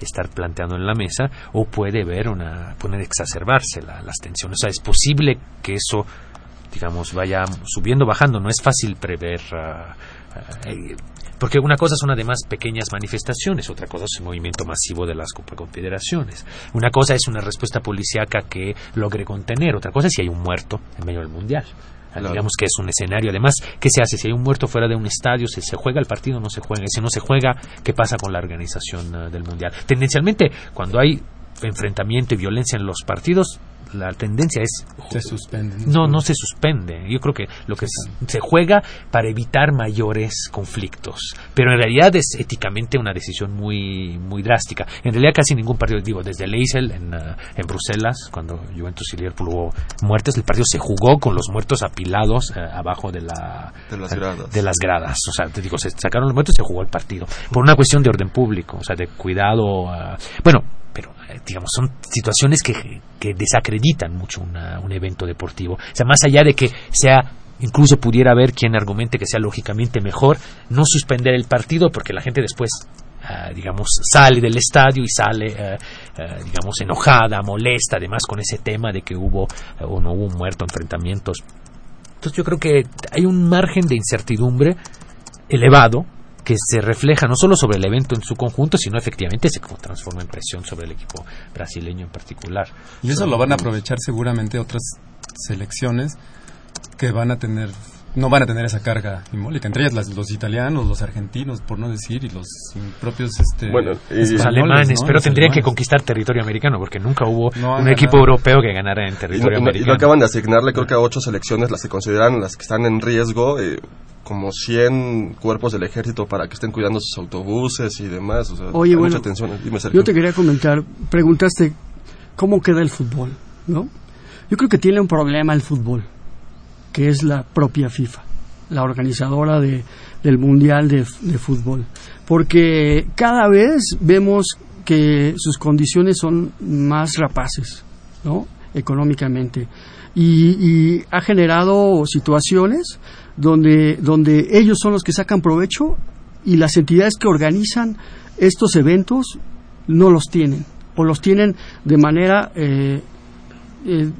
estar planteando en la mesa, o puede haber una pueden exacerbarse la- las tensiones. O sea, es posible que eso digamos vaya subiendo bajando no es fácil prever ah, ah, eh, porque una cosa son además pequeñas manifestaciones, otra cosa es el movimiento masivo de las Confederaciones. Una cosa es una respuesta policíaca que logre contener, otra cosa es si hay un muerto en medio del Mundial. Claro. Digamos que es un escenario. Además, ¿qué se hace? Si hay un muerto fuera de un estadio, si se juega el partido o no se juega. Y Si no se juega, ¿qué pasa con la organización ah, del Mundial? Tendencialmente, cuando hay enfrentamiento y violencia en los partidos, la tendencia es Se suspende. no, no se suspende. Yo creo que lo que se juega para evitar mayores conflictos. Pero en realidad es éticamente una decisión muy, muy drástica. En realidad casi ningún partido, digo, desde Leisel en, ah, en Bruselas, cuando Juventus y Liverpool hubo muertes, el partido se jugó con los muertos apilados eh, abajo de, la, De las gradas. de las gradas. O sea, te digo, se sacaron los muertos y se jugó el partido. Por una cuestión de orden público, o sea, de cuidado. ah, bueno, pero eh, digamos, son situaciones que, que desacreditan mucho una- un evento deportivo. O sea, más allá de que sea incluso pudiera haber quien argumente que sea lógicamente mejor no suspender el partido porque la gente después ah, digamos sale del estadio y sale eh, eh, digamos enojada molesta además con ese tema de que hubo o no hubo un muerto enfrentamientos entonces yo creo que hay un margen de incertidumbre elevado que se refleja no solo sobre el evento en su conjunto, sino efectivamente se transforma en presión sobre el equipo brasileño en particular. Y eso lo van a aprovechar seguramente otras selecciones que van a tener no van a tener esa carga simbólica, entre ellas las- los italianos, los argentinos, por no decir, y los propios este, Bueno, y- Los alemanes, ¿no? pero Los tendrían que conquistar territorio americano, porque nunca hubo No un equipo ganado. europeo que ganara en territorio no- y americano. no acaban de asignarle, creo que a ocho selecciones, las que consideran las que están en riesgo, eh, como 100 cuerpos del ejército para que estén cuidando sus autobuses y demás. O sea, Oye, bueno, mucha. Dime, Sergio. Yo te quería comentar, preguntaste cómo queda el fútbol, ¿no? Yo creo que tiene un problema el fútbol, que es la propia FIFA, la organizadora de, del Mundial de, de Fútbol, porque cada vez vemos que sus condiciones son más rapaces, ¿no? Económicamente. Y, ha generado situaciones donde, donde ellos son los que sacan provecho y las entidades que organizan estos eventos no los tienen o los tienen de manera eh, eh,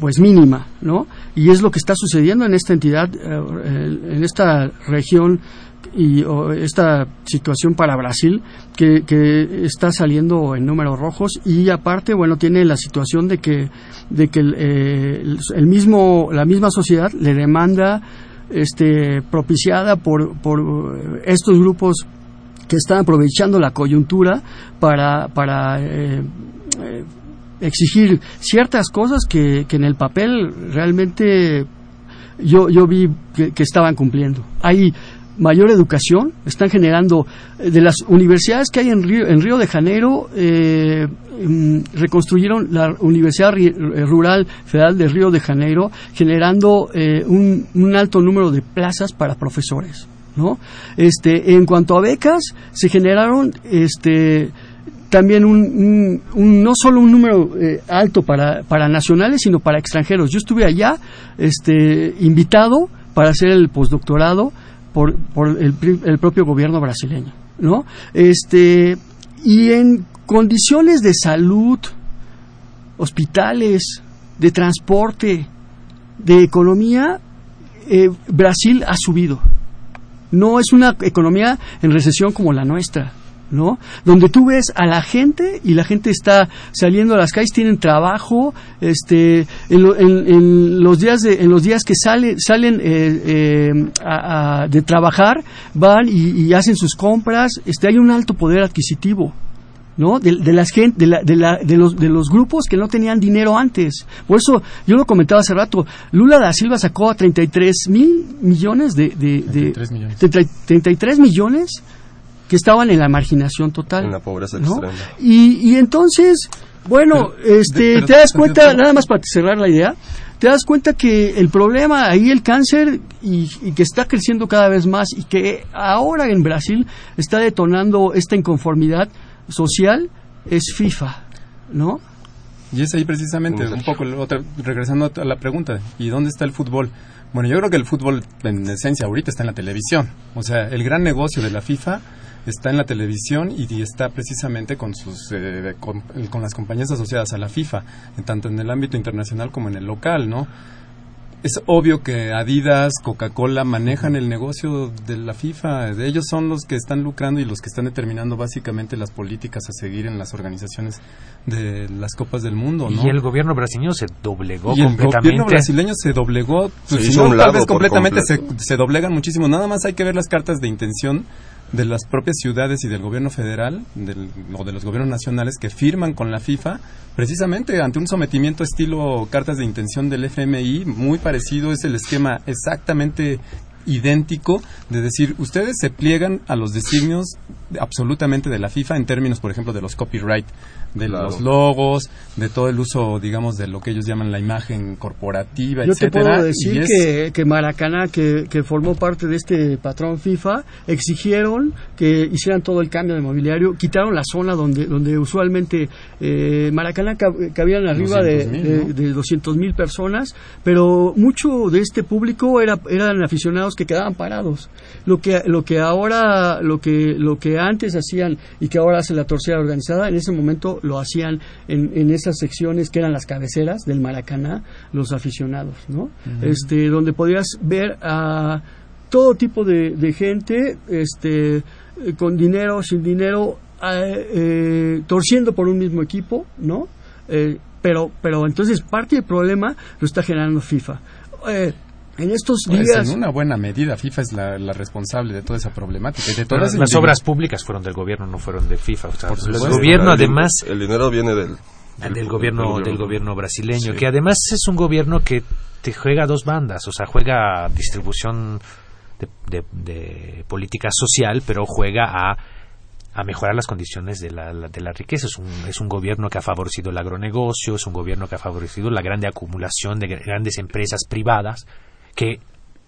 pues mínima, ¿no? Y es lo que está sucediendo en esta entidad, eh, en esta región y o esta situación para Brasil que, está saliendo en números rojos y aparte bueno tiene la situación de que de que el, eh, el- el mismo la misma sociedad le demanda este propiciada por por eh, estos grupos que están aprovechando la coyuntura para para eh, eh, exigir ciertas cosas que, que en el papel realmente yo, yo vi que, estaban cumpliendo. Hay mayor educación, están generando eh, de las universidades que hay en Río, en Río de Janeiro, eh, mm, reconstruyeron la Universidad eh, Rural Federal de Río de Janeiro, generando eh, un, un alto número de plazas para profesores. ¿no? Este, en cuanto a becas, se generaron este, también un, un- no solo un número eh, alto para, para nacionales, sino para extranjeros. Yo estuve allá este, invitado para hacer el postdoctorado por, por el, el propio gobierno brasileño. ¿no? Este, y en condiciones de salud, hospitales, de transporte, de economía, eh, Brasil ha subido. No es una economía en recesión como la nuestra. ¿No? Donde tú ves a la gente y la gente está saliendo a las calles, tienen trabajo, este, en, lo- en- en los días de, en los días que sale, salen eh, eh, a- a- de trabajar, van y, y hacen sus compras, este, hay un alto poder adquisitivo. ¿no? De, de las gen- de, la- de, la- de los, de los grupos que no tenían dinero antes. Por eso, yo lo comentaba hace rato, Lula da Silva sacó a 33 mil millones de... de, de 33 millones. 30 33 millones que estaban en la marginación total. En la pobreza ¿no? extrema. Y, y entonces, bueno, Pero- este, de- pero- te das cuenta, pero- nada más para cerrar la idea, te das cuenta que el problema ahí, el cáncer, y, y que está creciendo cada vez más, y que ahora en Brasil está detonando esta inconformidad social, es FIFA, ¿no? Y es ahí precisamente, un poco, otra- regresando a la pregunta, ¿y dónde está el fútbol? Bueno, yo creo que el fútbol, en esencia, ahorita está en la televisión. O sea, el gran negocio de la FIFA está en la televisión y, y está precisamente con, sus, eh, con, con las compañías asociadas a la FIFA, en tanto en el ámbito internacional como en el local, ¿no? Es obvio que Adidas, Coca-Cola manejan el negocio de la FIFA. Ellos son los que están lucrando y los que están determinando básicamente las políticas a seguir en las organizaciones de las Copas del Mundo. ¿no? Y el gobierno brasileño se doblegó Y el completamente. gobierno brasileño se doblegó, Se pues, hizo no, un tal vez completamente se, se doblegan muchísimo. Nada más hay que ver las cartas de intención de las propias ciudades y del gobierno federal del- o de los gobiernos nacionales que firman con la FIFA precisamente ante un sometimiento estilo cartas de intención del FMI muy parecido es el esquema exactamente idéntico de decir ustedes se pliegan a los designios absolutamente de la FIFA en términos por ejemplo de los copyright de Claro. los logos de todo el uso digamos de lo que ellos llaman la imagen corporativa Yo te etcétera puedo y decir es- que, que Maracaná, que, que formó parte de este patrón FIFA, exigieron que hicieran todo el cambio de mobiliario, quitaron la zona donde, donde usualmente eh, Maracaná cab- cabían arriba de, 200,000, de, 200 mil personas, pero mucho de este público era, eran aficionados que quedaban parados. Lo que, lo que ahora, lo que, lo que antes hacían y que ahora hace la torcida organizada, en ese momento lo hacían en, en esas secciones que eran las cabeceras del Maracaná, los aficionados, ¿no? Este, donde podías ver a todo tipo de, de gente, este, eh, con dinero, sin dinero, eh, eh, torciendo por un mismo equipo, ¿no? Eh, pero, pero entonces parte del problema lo está generando FIFA. En estos Pues, días... en una buena medida, FIFA es la, la responsable de toda esa problemática. y de todas las obras públicas fueron del gobierno, no fueron de FIFA. O sea, Por el supuesto. gobierno El- además El dinero viene del... del, gobierno del gobierno brasileño, Sí. que además es un gobierno que te juega a dos bandas, o sea, juega distribución de, de- de política social, pero juega a a mejorar las condiciones de la, la- de la riqueza. Es un, es un gobierno que ha favorecido el agronegocio, es un gobierno que ha favorecido la grande acumulación de gr- grandes empresas privadas que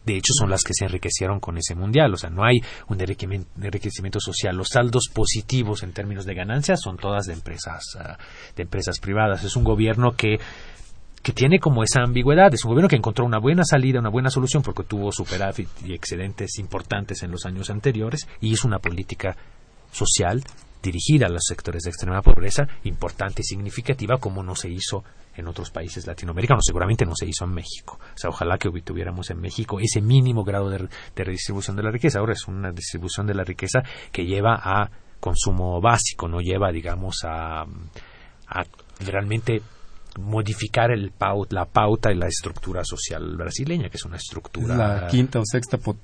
de hecho son las que se enriquecieron con ese mundial. O sea, no hay un enriquecimiento, social. Los saldos positivos en términos de ganancias son todas de empresas, ah, de empresas privadas. Es un gobierno que que tiene como esa ambigüedad. Es un gobierno que encontró una buena salida, una buena solución, porque tuvo superávit y excedentes importantes en los años anteriores y hizo una política social dirigida a los sectores de extrema pobreza importante y significativa como no se hizo en otros países latinoamericanos, seguramente no se hizo en México. O sea, ojalá que tuviéramos en México ese mínimo grado de, redistribución de la riqueza. Ahora es una distribución de la riqueza que lleva a consumo básico, no lleva, digamos, a, realmente modificar el pau- la pauta y la estructura social brasileña, que es una estructura la quinta o sexta pot-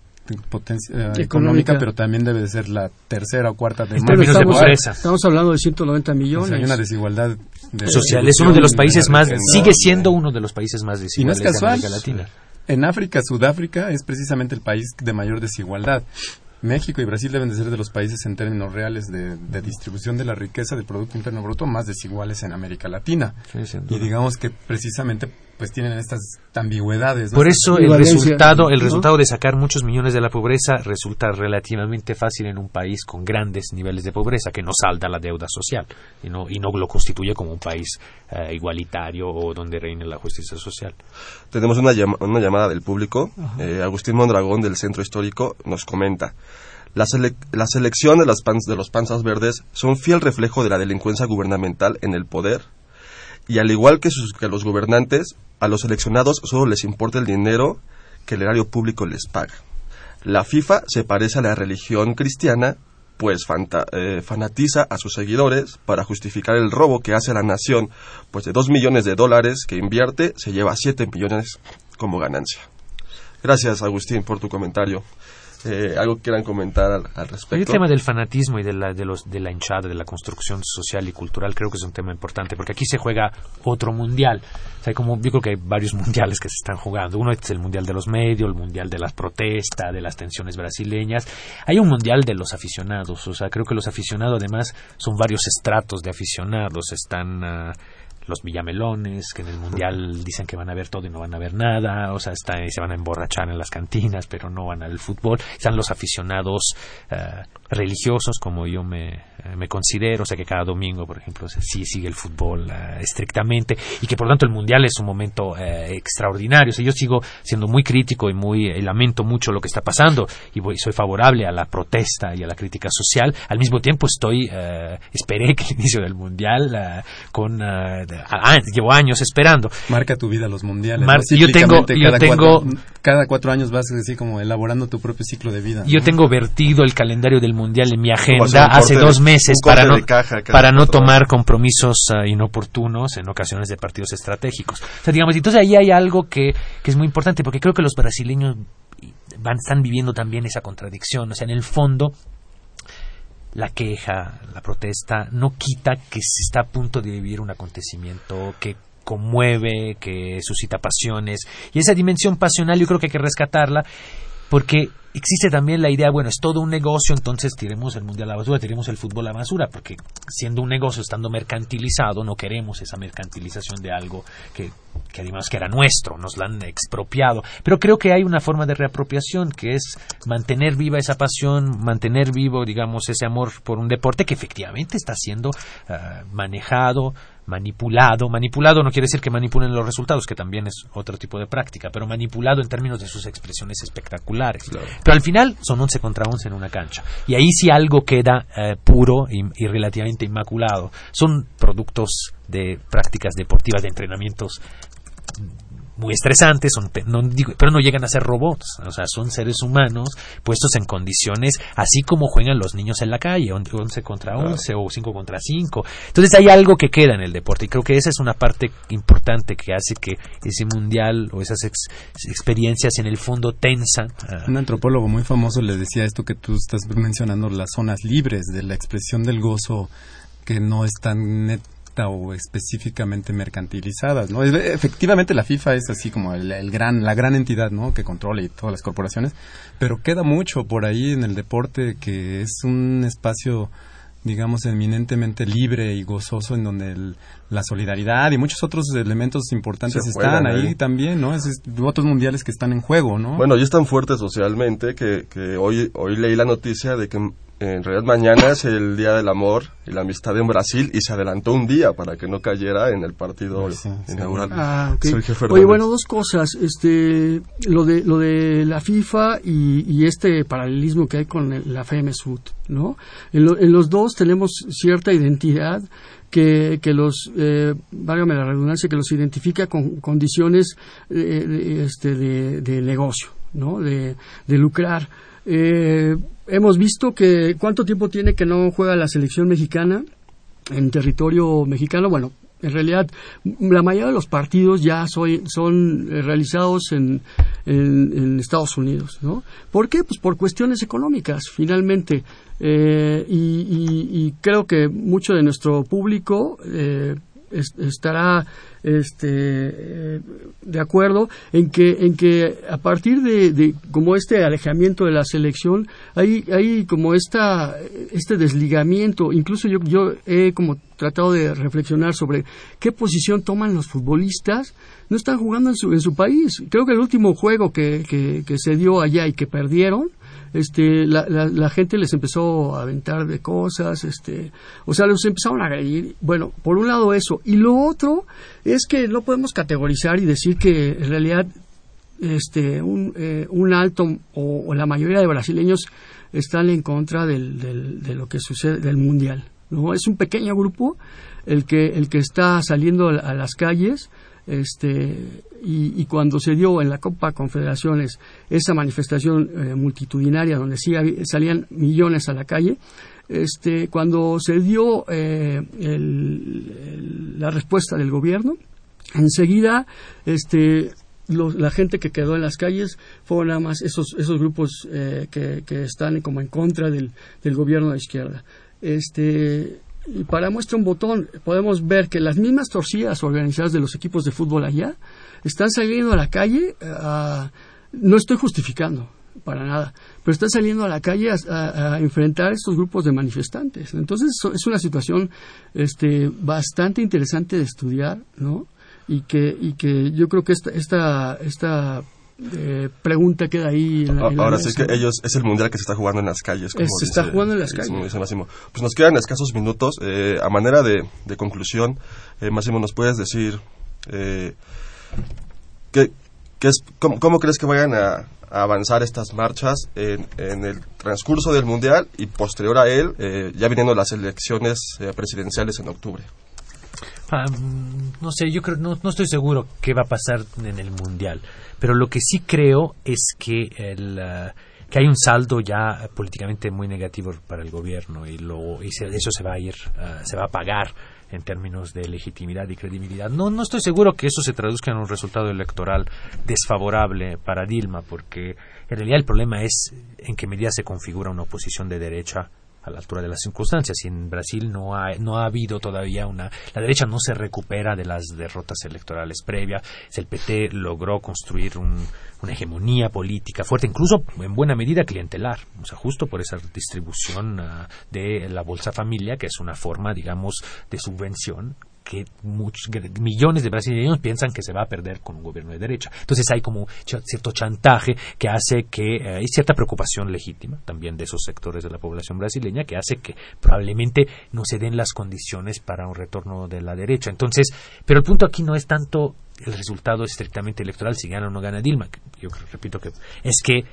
potencia eh, Económica. económica, pero también debe de ser la tercera o cuarta de En más términos de estamos, pobreza. estamos hablando de 190 O millones. sea, hay una desigualdad de social. Es uno de los países más, sigue siendo uno de los países más Y no desiguales es de. América Latina. En África, Sudáfrica es precisamente el país de mayor desigualdad. México y Brasil deben de ser de los países en términos reales de, de distribución de la riqueza del Producto Interno Bruto más desiguales en América Latina. Y digamos que precisamente pues tienen estas ambigüedades. ¿no? Por eso el Valencia, resultado, el ¿no? resultado de sacar muchos millones de la pobreza resulta relativamente fácil en un país con grandes niveles de pobreza que no salda la deuda social y no, y no lo constituye como un país eh, igualitario o donde reine la justicia social. Tenemos una, llama- una llamada del público. Eh, Agustín Mondragón del Centro Histórico nos comenta. La, sele- la selección de, las pan- de los panzas verdes son fiel reflejo de la delincuencia gubernamental en el poder. Y al igual que, sus- que los gobernantes, a los seleccionados solo les importa el dinero que el erario público les paga. La FIFA se parece a la religión cristiana pues eh, fanatiza a sus seguidores para justificar el robo que hace la nación, pues de 2 millones de dólares que invierte se lleva 7 millones como ganancia. Gracias Agustín por tu comentario. Eh, ¿Algo que quieran comentar al, respecto? El tema del fanatismo y de la, de, los, de la hinchada, de la construcción social y cultural, creo que es un tema importante, porque aquí se juega otro mundial. O sea, como, yo creo que hay varios mundiales que se están jugando. Uno es el mundial de los medios, el mundial de las protestas, de las tensiones brasileñas. Hay un mundial de los aficionados. O sea, creo que los aficionados, además, son varios estratos de aficionados. Están. Ah, los villamelones, que en el mundial dicen que van a ver todo y no van a ver nada, o sea, se van a emborrachar en las cantinas, pero no van al fútbol. Están los aficionados eh, religiosos, como yo me, eh, me considero, o sea que cada domingo, por ejemplo, sí sigue el fútbol eh, estrictamente y que por lo tanto el mundial es un momento eh, extraordinario. O sea, yo sigo siendo muy crítico y muy lamento mucho lo que está pasando y voy, soy favorable a la protesta y a la crítica social. Al mismo tiempo estoy esperé que el inicio del mundial con llevo años esperando. Marca tu vida los mundiales. yo tengo yo tengo cada cuatro años vas así como elaborando tu propio ciclo de vida. Yo tengo vertido el calendario del mundial en mi agenda hace dos meses para no, para no tomar compromisos uh, inoportunos en ocasiones de partidos estratégicos. O sea, digamos, entonces ahí hay algo que, que es muy importante porque creo que los brasileños van, están viviendo también esa contradicción. O sea, en el fondo, la queja, la protesta, no quita que se está a punto de vivir un acontecimiento que conmueve, que suscita pasiones. Y esa dimensión pasional yo creo que hay que rescatarla porque existe también la idea, bueno, es todo un negocio, entonces tiremos el mundial a la basura, tiremos el fútbol a la basura, porque siendo un negocio, estando mercantilizado, no queremos esa mercantilización de algo que, que además que era nuestro, nos la han expropiado. Pero creo que hay una forma de reapropiación, que es mantener viva esa pasión, mantener vivo, digamos, ese amor por un deporte que efectivamente está siendo ah, manejado, manipulado. Manipulado no quiere decir que manipulen los resultados, que también es otro tipo de práctica, pero manipulado en términos de sus expresiones espectaculares. Pero al final son 11 contra 11 en una cancha. Y ahí sí algo queda eh, puro y, y, relativamente inmaculado. Son productos de prácticas deportivas, de entrenamientos muy estresantes, son, no, pero no llegan a ser robots, o sea, son seres humanos puestos en condiciones así como juegan los niños en la calle, 11 contra 11 o 5 contra 5. Entonces hay algo que queda en el deporte y creo que esa es una parte importante que hace que ese mundial o esas experiencias en el fondo tensan. Un antropólogo muy famoso le decía esto que tú estás mencionando, las zonas libres de la expresión del gozo que no están o específicamente mercantilizadas, ¿no? Efectivamente la FIFA es así como el, gran, la gran entidad, ¿no? Que controla y todas las corporaciones, pero queda mucho por ahí en el deporte que es un espacio digamos, eminentemente libre y gozoso en donde la solidaridad y muchos otros elementos importantes están ahí, también, ¿no? Es, otros mundiales que están en juego, ¿no? Bueno, y es tan fuerte socialmente que, que hoy, hoy leí la noticia de que en realidad mañana es el Día del Amor y la Amistad en Brasil y se adelantó un día para que no cayera en el partido inaugural. Ah, Oye, bueno, dos cosas. Este, lo de lo de la FIFA y, este paralelismo que hay con la FMSUT, ¿no? En, los dos tenemos cierta identidad que, que los, eh, válgame la redundancia, que los identifica con condiciones eh, este, de, de negocio, ¿no? De, de lucrar. Eh, hemos visto que cuánto tiempo tiene que no juega la selección mexicana en territorio mexicano. Bueno, en realidad la mayoría de los partidos ya son realizados en, en, Estados Unidos, ¿no? ¿Por qué? Pues por cuestiones económicas, finalmente. Eh, y, creo que mucho de nuestro público eh, estará este, eh, de acuerdo en que, en que a partir de, como este alejamiento de la selección hay, hay como esta, este desligamiento. Incluso yo, yo he como tratado de reflexionar sobre qué posición toman los futbolistas. No están jugando en su, en su país. Creo que el último juego que, que se dio allá y que perdieron este, la, la, gente les empezó a aventar de cosas, este, o sea, los empezaron a agredir. Bueno, por un lado eso. Y lo otro es que no podemos categorizar y decir que en realidad este, un, eh, un alto o, la mayoría de brasileños están en contra del, del, de lo que sucede del mundial. ¿no? Es un pequeño grupo el que, el que está saliendo a las calles este, y, cuando se dio en la Copa Confederaciones esa manifestación eh, multitudinaria donde sí salían millones a la calle, este, cuando se dio eh, la respuesta del gobierno, enseguida este, la gente que quedó en las calles fueron nada más esos, esos grupos eh, que, que, están como en contra del, del gobierno de izquierda. Este, y para muestra un botón, podemos ver que las mismas torcidas organizadas de los equipos de fútbol allá están saliendo a la calle, no estoy justificando para nada, pero están saliendo a la calle a, enfrentar estos grupos de manifestantes. Entonces es una situación este, bastante interesante de estudiar, ¿no? Y que, y que yo creo que esta, esta, esta eh, pregunta queda ahí. En la, Ahora sí que ellos es el mundial que se está jugando en las calles. Como se está jugando en las calles. Pues nos quedan escasos minutos. Eh, a manera de, conclusión, eh, Máximo, ¿nos puedes decir eh, qué, qué es, cómo, crees que vayan a, avanzar estas marchas en, en, el transcurso del mundial y posterior a él, ya viniendo las elecciones presidenciales en octubre? Ah, no sé, yo creo, no, no estoy seguro qué va a pasar en el mundial. Pero lo que sí creo es que el, uh, que hay un saldo ya políticamente muy negativo para el gobierno y, lo, y eso se va a ir, uh, se va a pagar en términos de legitimidad y credibilidad. No, no estoy seguro que eso se traduzca en un resultado electoral desfavorable para Dilma, porque en realidad el problema es en qué medida se configura una oposición de derecha a la altura de las circunstancias. Y en Brasil no ha, no ha habido todavía una. La derecha no se recupera de las derrotas electorales previas. El PT logró construir una hegemonía política fuerte, incluso en buena medida clientelar. O sea, justo por esa distribución ah, de la Bolsa Familia, que es una forma, digamos, de subvención que muchos, millones de brasileños piensan que se va a perder con un gobierno de derecha. Entonces hay como cierto chantaje que hace que eh, hay cierta preocupación legítima también de esos sectores de la población brasileña que hace que probablemente no se den las condiciones para un retorno de la derecha. Entonces, pero el punto aquí no es tanto el resultado estrictamente electoral si gana o no gana Dilma. Yo repito que es que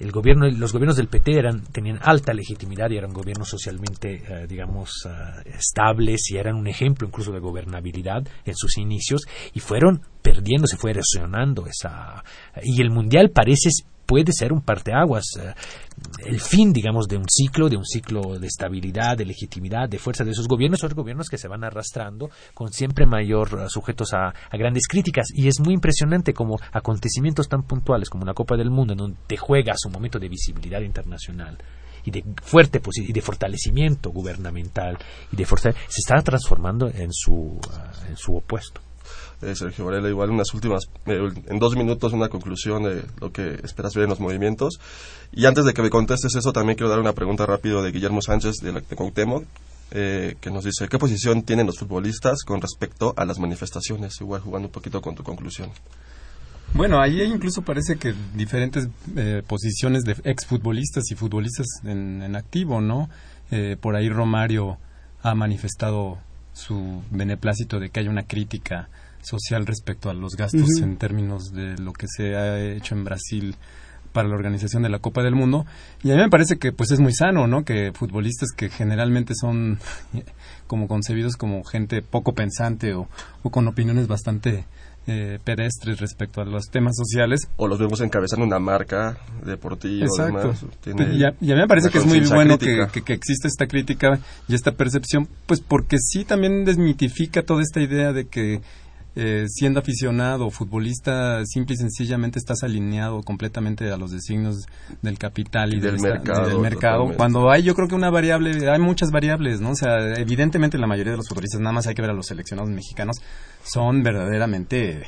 el gobierno, los gobiernos del PT eran, tenían alta legitimidad y eran gobiernos socialmente, eh, digamos, eh, estables y eran un ejemplo incluso de gobernabilidad en sus inicios y fueron perdiendo, se fue erosionando esa. Y el mundial parece puede ser un parteaguas, eh, el fin, digamos, de un ciclo, de un ciclo de estabilidad, de legitimidad, de fuerza de esos gobiernos, son gobiernos que se van arrastrando con siempre mayor uh, sujetos a, grandes críticas. Y es muy impresionante como acontecimientos tan puntuales como una Copa del Mundo, en donde te juegas un momento de visibilidad internacional y de fuerte y de fortalecimiento gubernamental y de fuerza, se está transformando en su, uh, en su opuesto. Eh, Sergio Varela, igual unas últimas, eh, en dos minutos una conclusión de lo que esperas ver en los movimientos. Y antes de que me contestes eso, también quiero dar una pregunta rápido de Guillermo Sánchez de, la, de Cuauhtémoc, eh, que nos dice, ¿qué posición tienen los futbolistas con respecto a las manifestaciones? Igual jugando un poquito con tu conclusión. Bueno, ahí incluso parece que diferentes posiciones de exfutbolistas y futbolistas en, en activo, ¿no? por ahí Romario ha manifestado su beneplácito de que haya una crítica social respecto a los gastos en términos de lo que se ha hecho en Brasil para la organización de la Copa del Mundo. Y a mí me parece que pues es muy sano no que futbolistas que generalmente son como concebidos como gente poco pensante o, con opiniones bastante eh, pedestres respecto a los temas sociales. O los vemos encabezando una marca deportiva Exacto. y, a, mí me parece que es muy bueno que, que, que exista esta crítica y esta percepción pues porque sí también desmitifica toda esta idea de que eh, siendo aficionado futbolista, simple y sencillamente estás alineado completamente a los designios del capital y, del, mercado, del mercado. Cuando hay, yo creo que una variable, hay muchas variables, ¿no? O sea, evidentemente la mayoría de los futbolistas, nada más hay que ver a los seleccionados mexicanos, son verdaderamente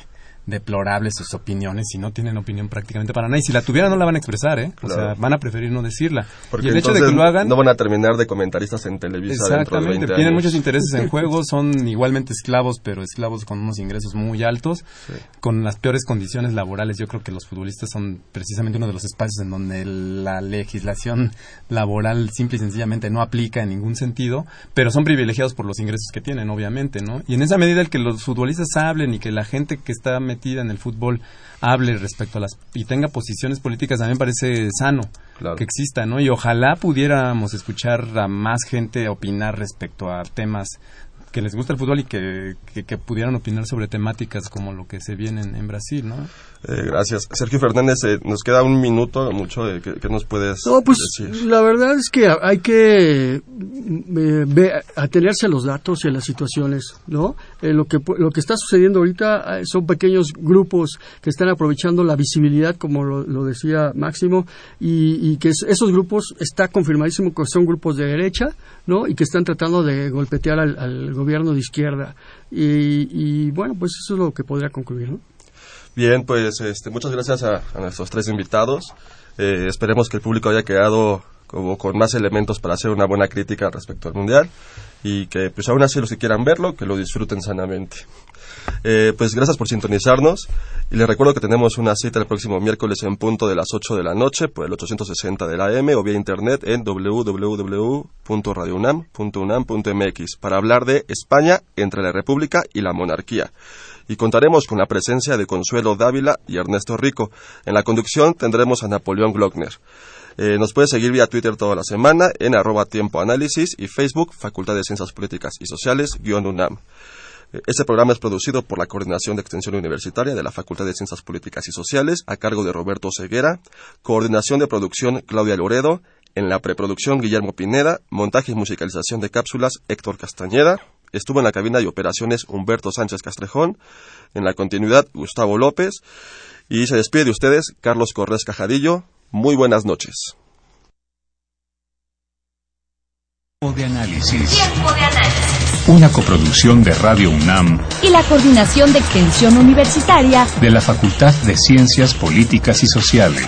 deplorables sus opiniones y no tienen opinión prácticamente para nada. Y si la tuvieran no la van a expresar, ¿eh? O sea, van a preferir no decirla. Porque y el hecho de que lo hagan... No van a terminar de comentaristas en televisión. Exactamente, tienen muchos intereses en juego, son igualmente esclavos, pero esclavos con unos ingresos muy altos, con las peores condiciones laborales. Yo creo que los futbolistas son precisamente uno de los espacios en donde la legislación laboral simple y sencillamente no aplica en ningún sentido, pero son privilegiados por los ingresos que tienen, obviamente, ¿no? Y en esa medida el que los futbolistas hablen y que la gente que está metida en el fútbol hable respecto a las y tenga posiciones políticas me parece sano que exista, ¿no? Y ojalá pudiéramos escuchar a más gente opinar respecto a temas que les gusta el fútbol y que, que, pudieran opinar sobre temáticas como lo que se viene en, Brasil, ¿no? Eh, gracias. Sergio Fernández, eh, nos queda un minuto, mucho, de ¿qué, nos puedes no, pues, La verdad es que hay que eh, atenerse a los datos y a las situaciones, ¿no? lo, que, lo que está sucediendo ahorita son pequeños grupos que están aprovechando la visibilidad, como lo, decía Máximo, y, y que esos grupos está confirmadísimo que son grupos de derecha, ¿no? Y que están tratando de golpetear al, al gobierno de izquierda. Y, bueno, pues eso es lo que podría concluir, ¿no? Bien, pues este, muchas gracias a, nuestros tres invitados. Eh, esperemos que el público haya quedado como con más elementos para hacer una buena crítica respecto al Mundial y que pues aún así los que quieran verlo, que lo disfruten sanamente. Eh, pues gracias por sintonizarnos y les recuerdo que tenemos una cita el próximo miércoles en punto de las 8 de la noche por el 860 de la AM o vía internet en www.radiounam.unam.mx para hablar de España entre la República y la monarquía. Y contaremos con la presencia de Consuelo Dávila y Ernesto Rico. En la conducción tendremos a Napoleón Glockner. Eh, nos puede seguir vía Twitter toda la semana en arroba tiempo análisis y Facebook Facultad de Ciencias Políticas y Sociales guion UNAM. Este programa es producido por la Coordinación de Extensión Universitaria de la Facultad de Ciencias Políticas y Sociales, a cargo de Roberto Ceguera, coordinación de producción Claudia Loredo, en la preproducción Guillermo Pineda, montaje y musicalización de cápsulas Héctor Castañeda, estuvo en la cabina de operaciones Humberto Sánchez Castrejón, en la continuidad Gustavo López, y se despide de ustedes Carlos Corrés Cajadillo. Muy buenas noches. de análisis. Tiempo de análisis una coproducción de Radio UNAM y la Coordinación de Extensión Universitaria de la Facultad de Ciencias Políticas y Sociales.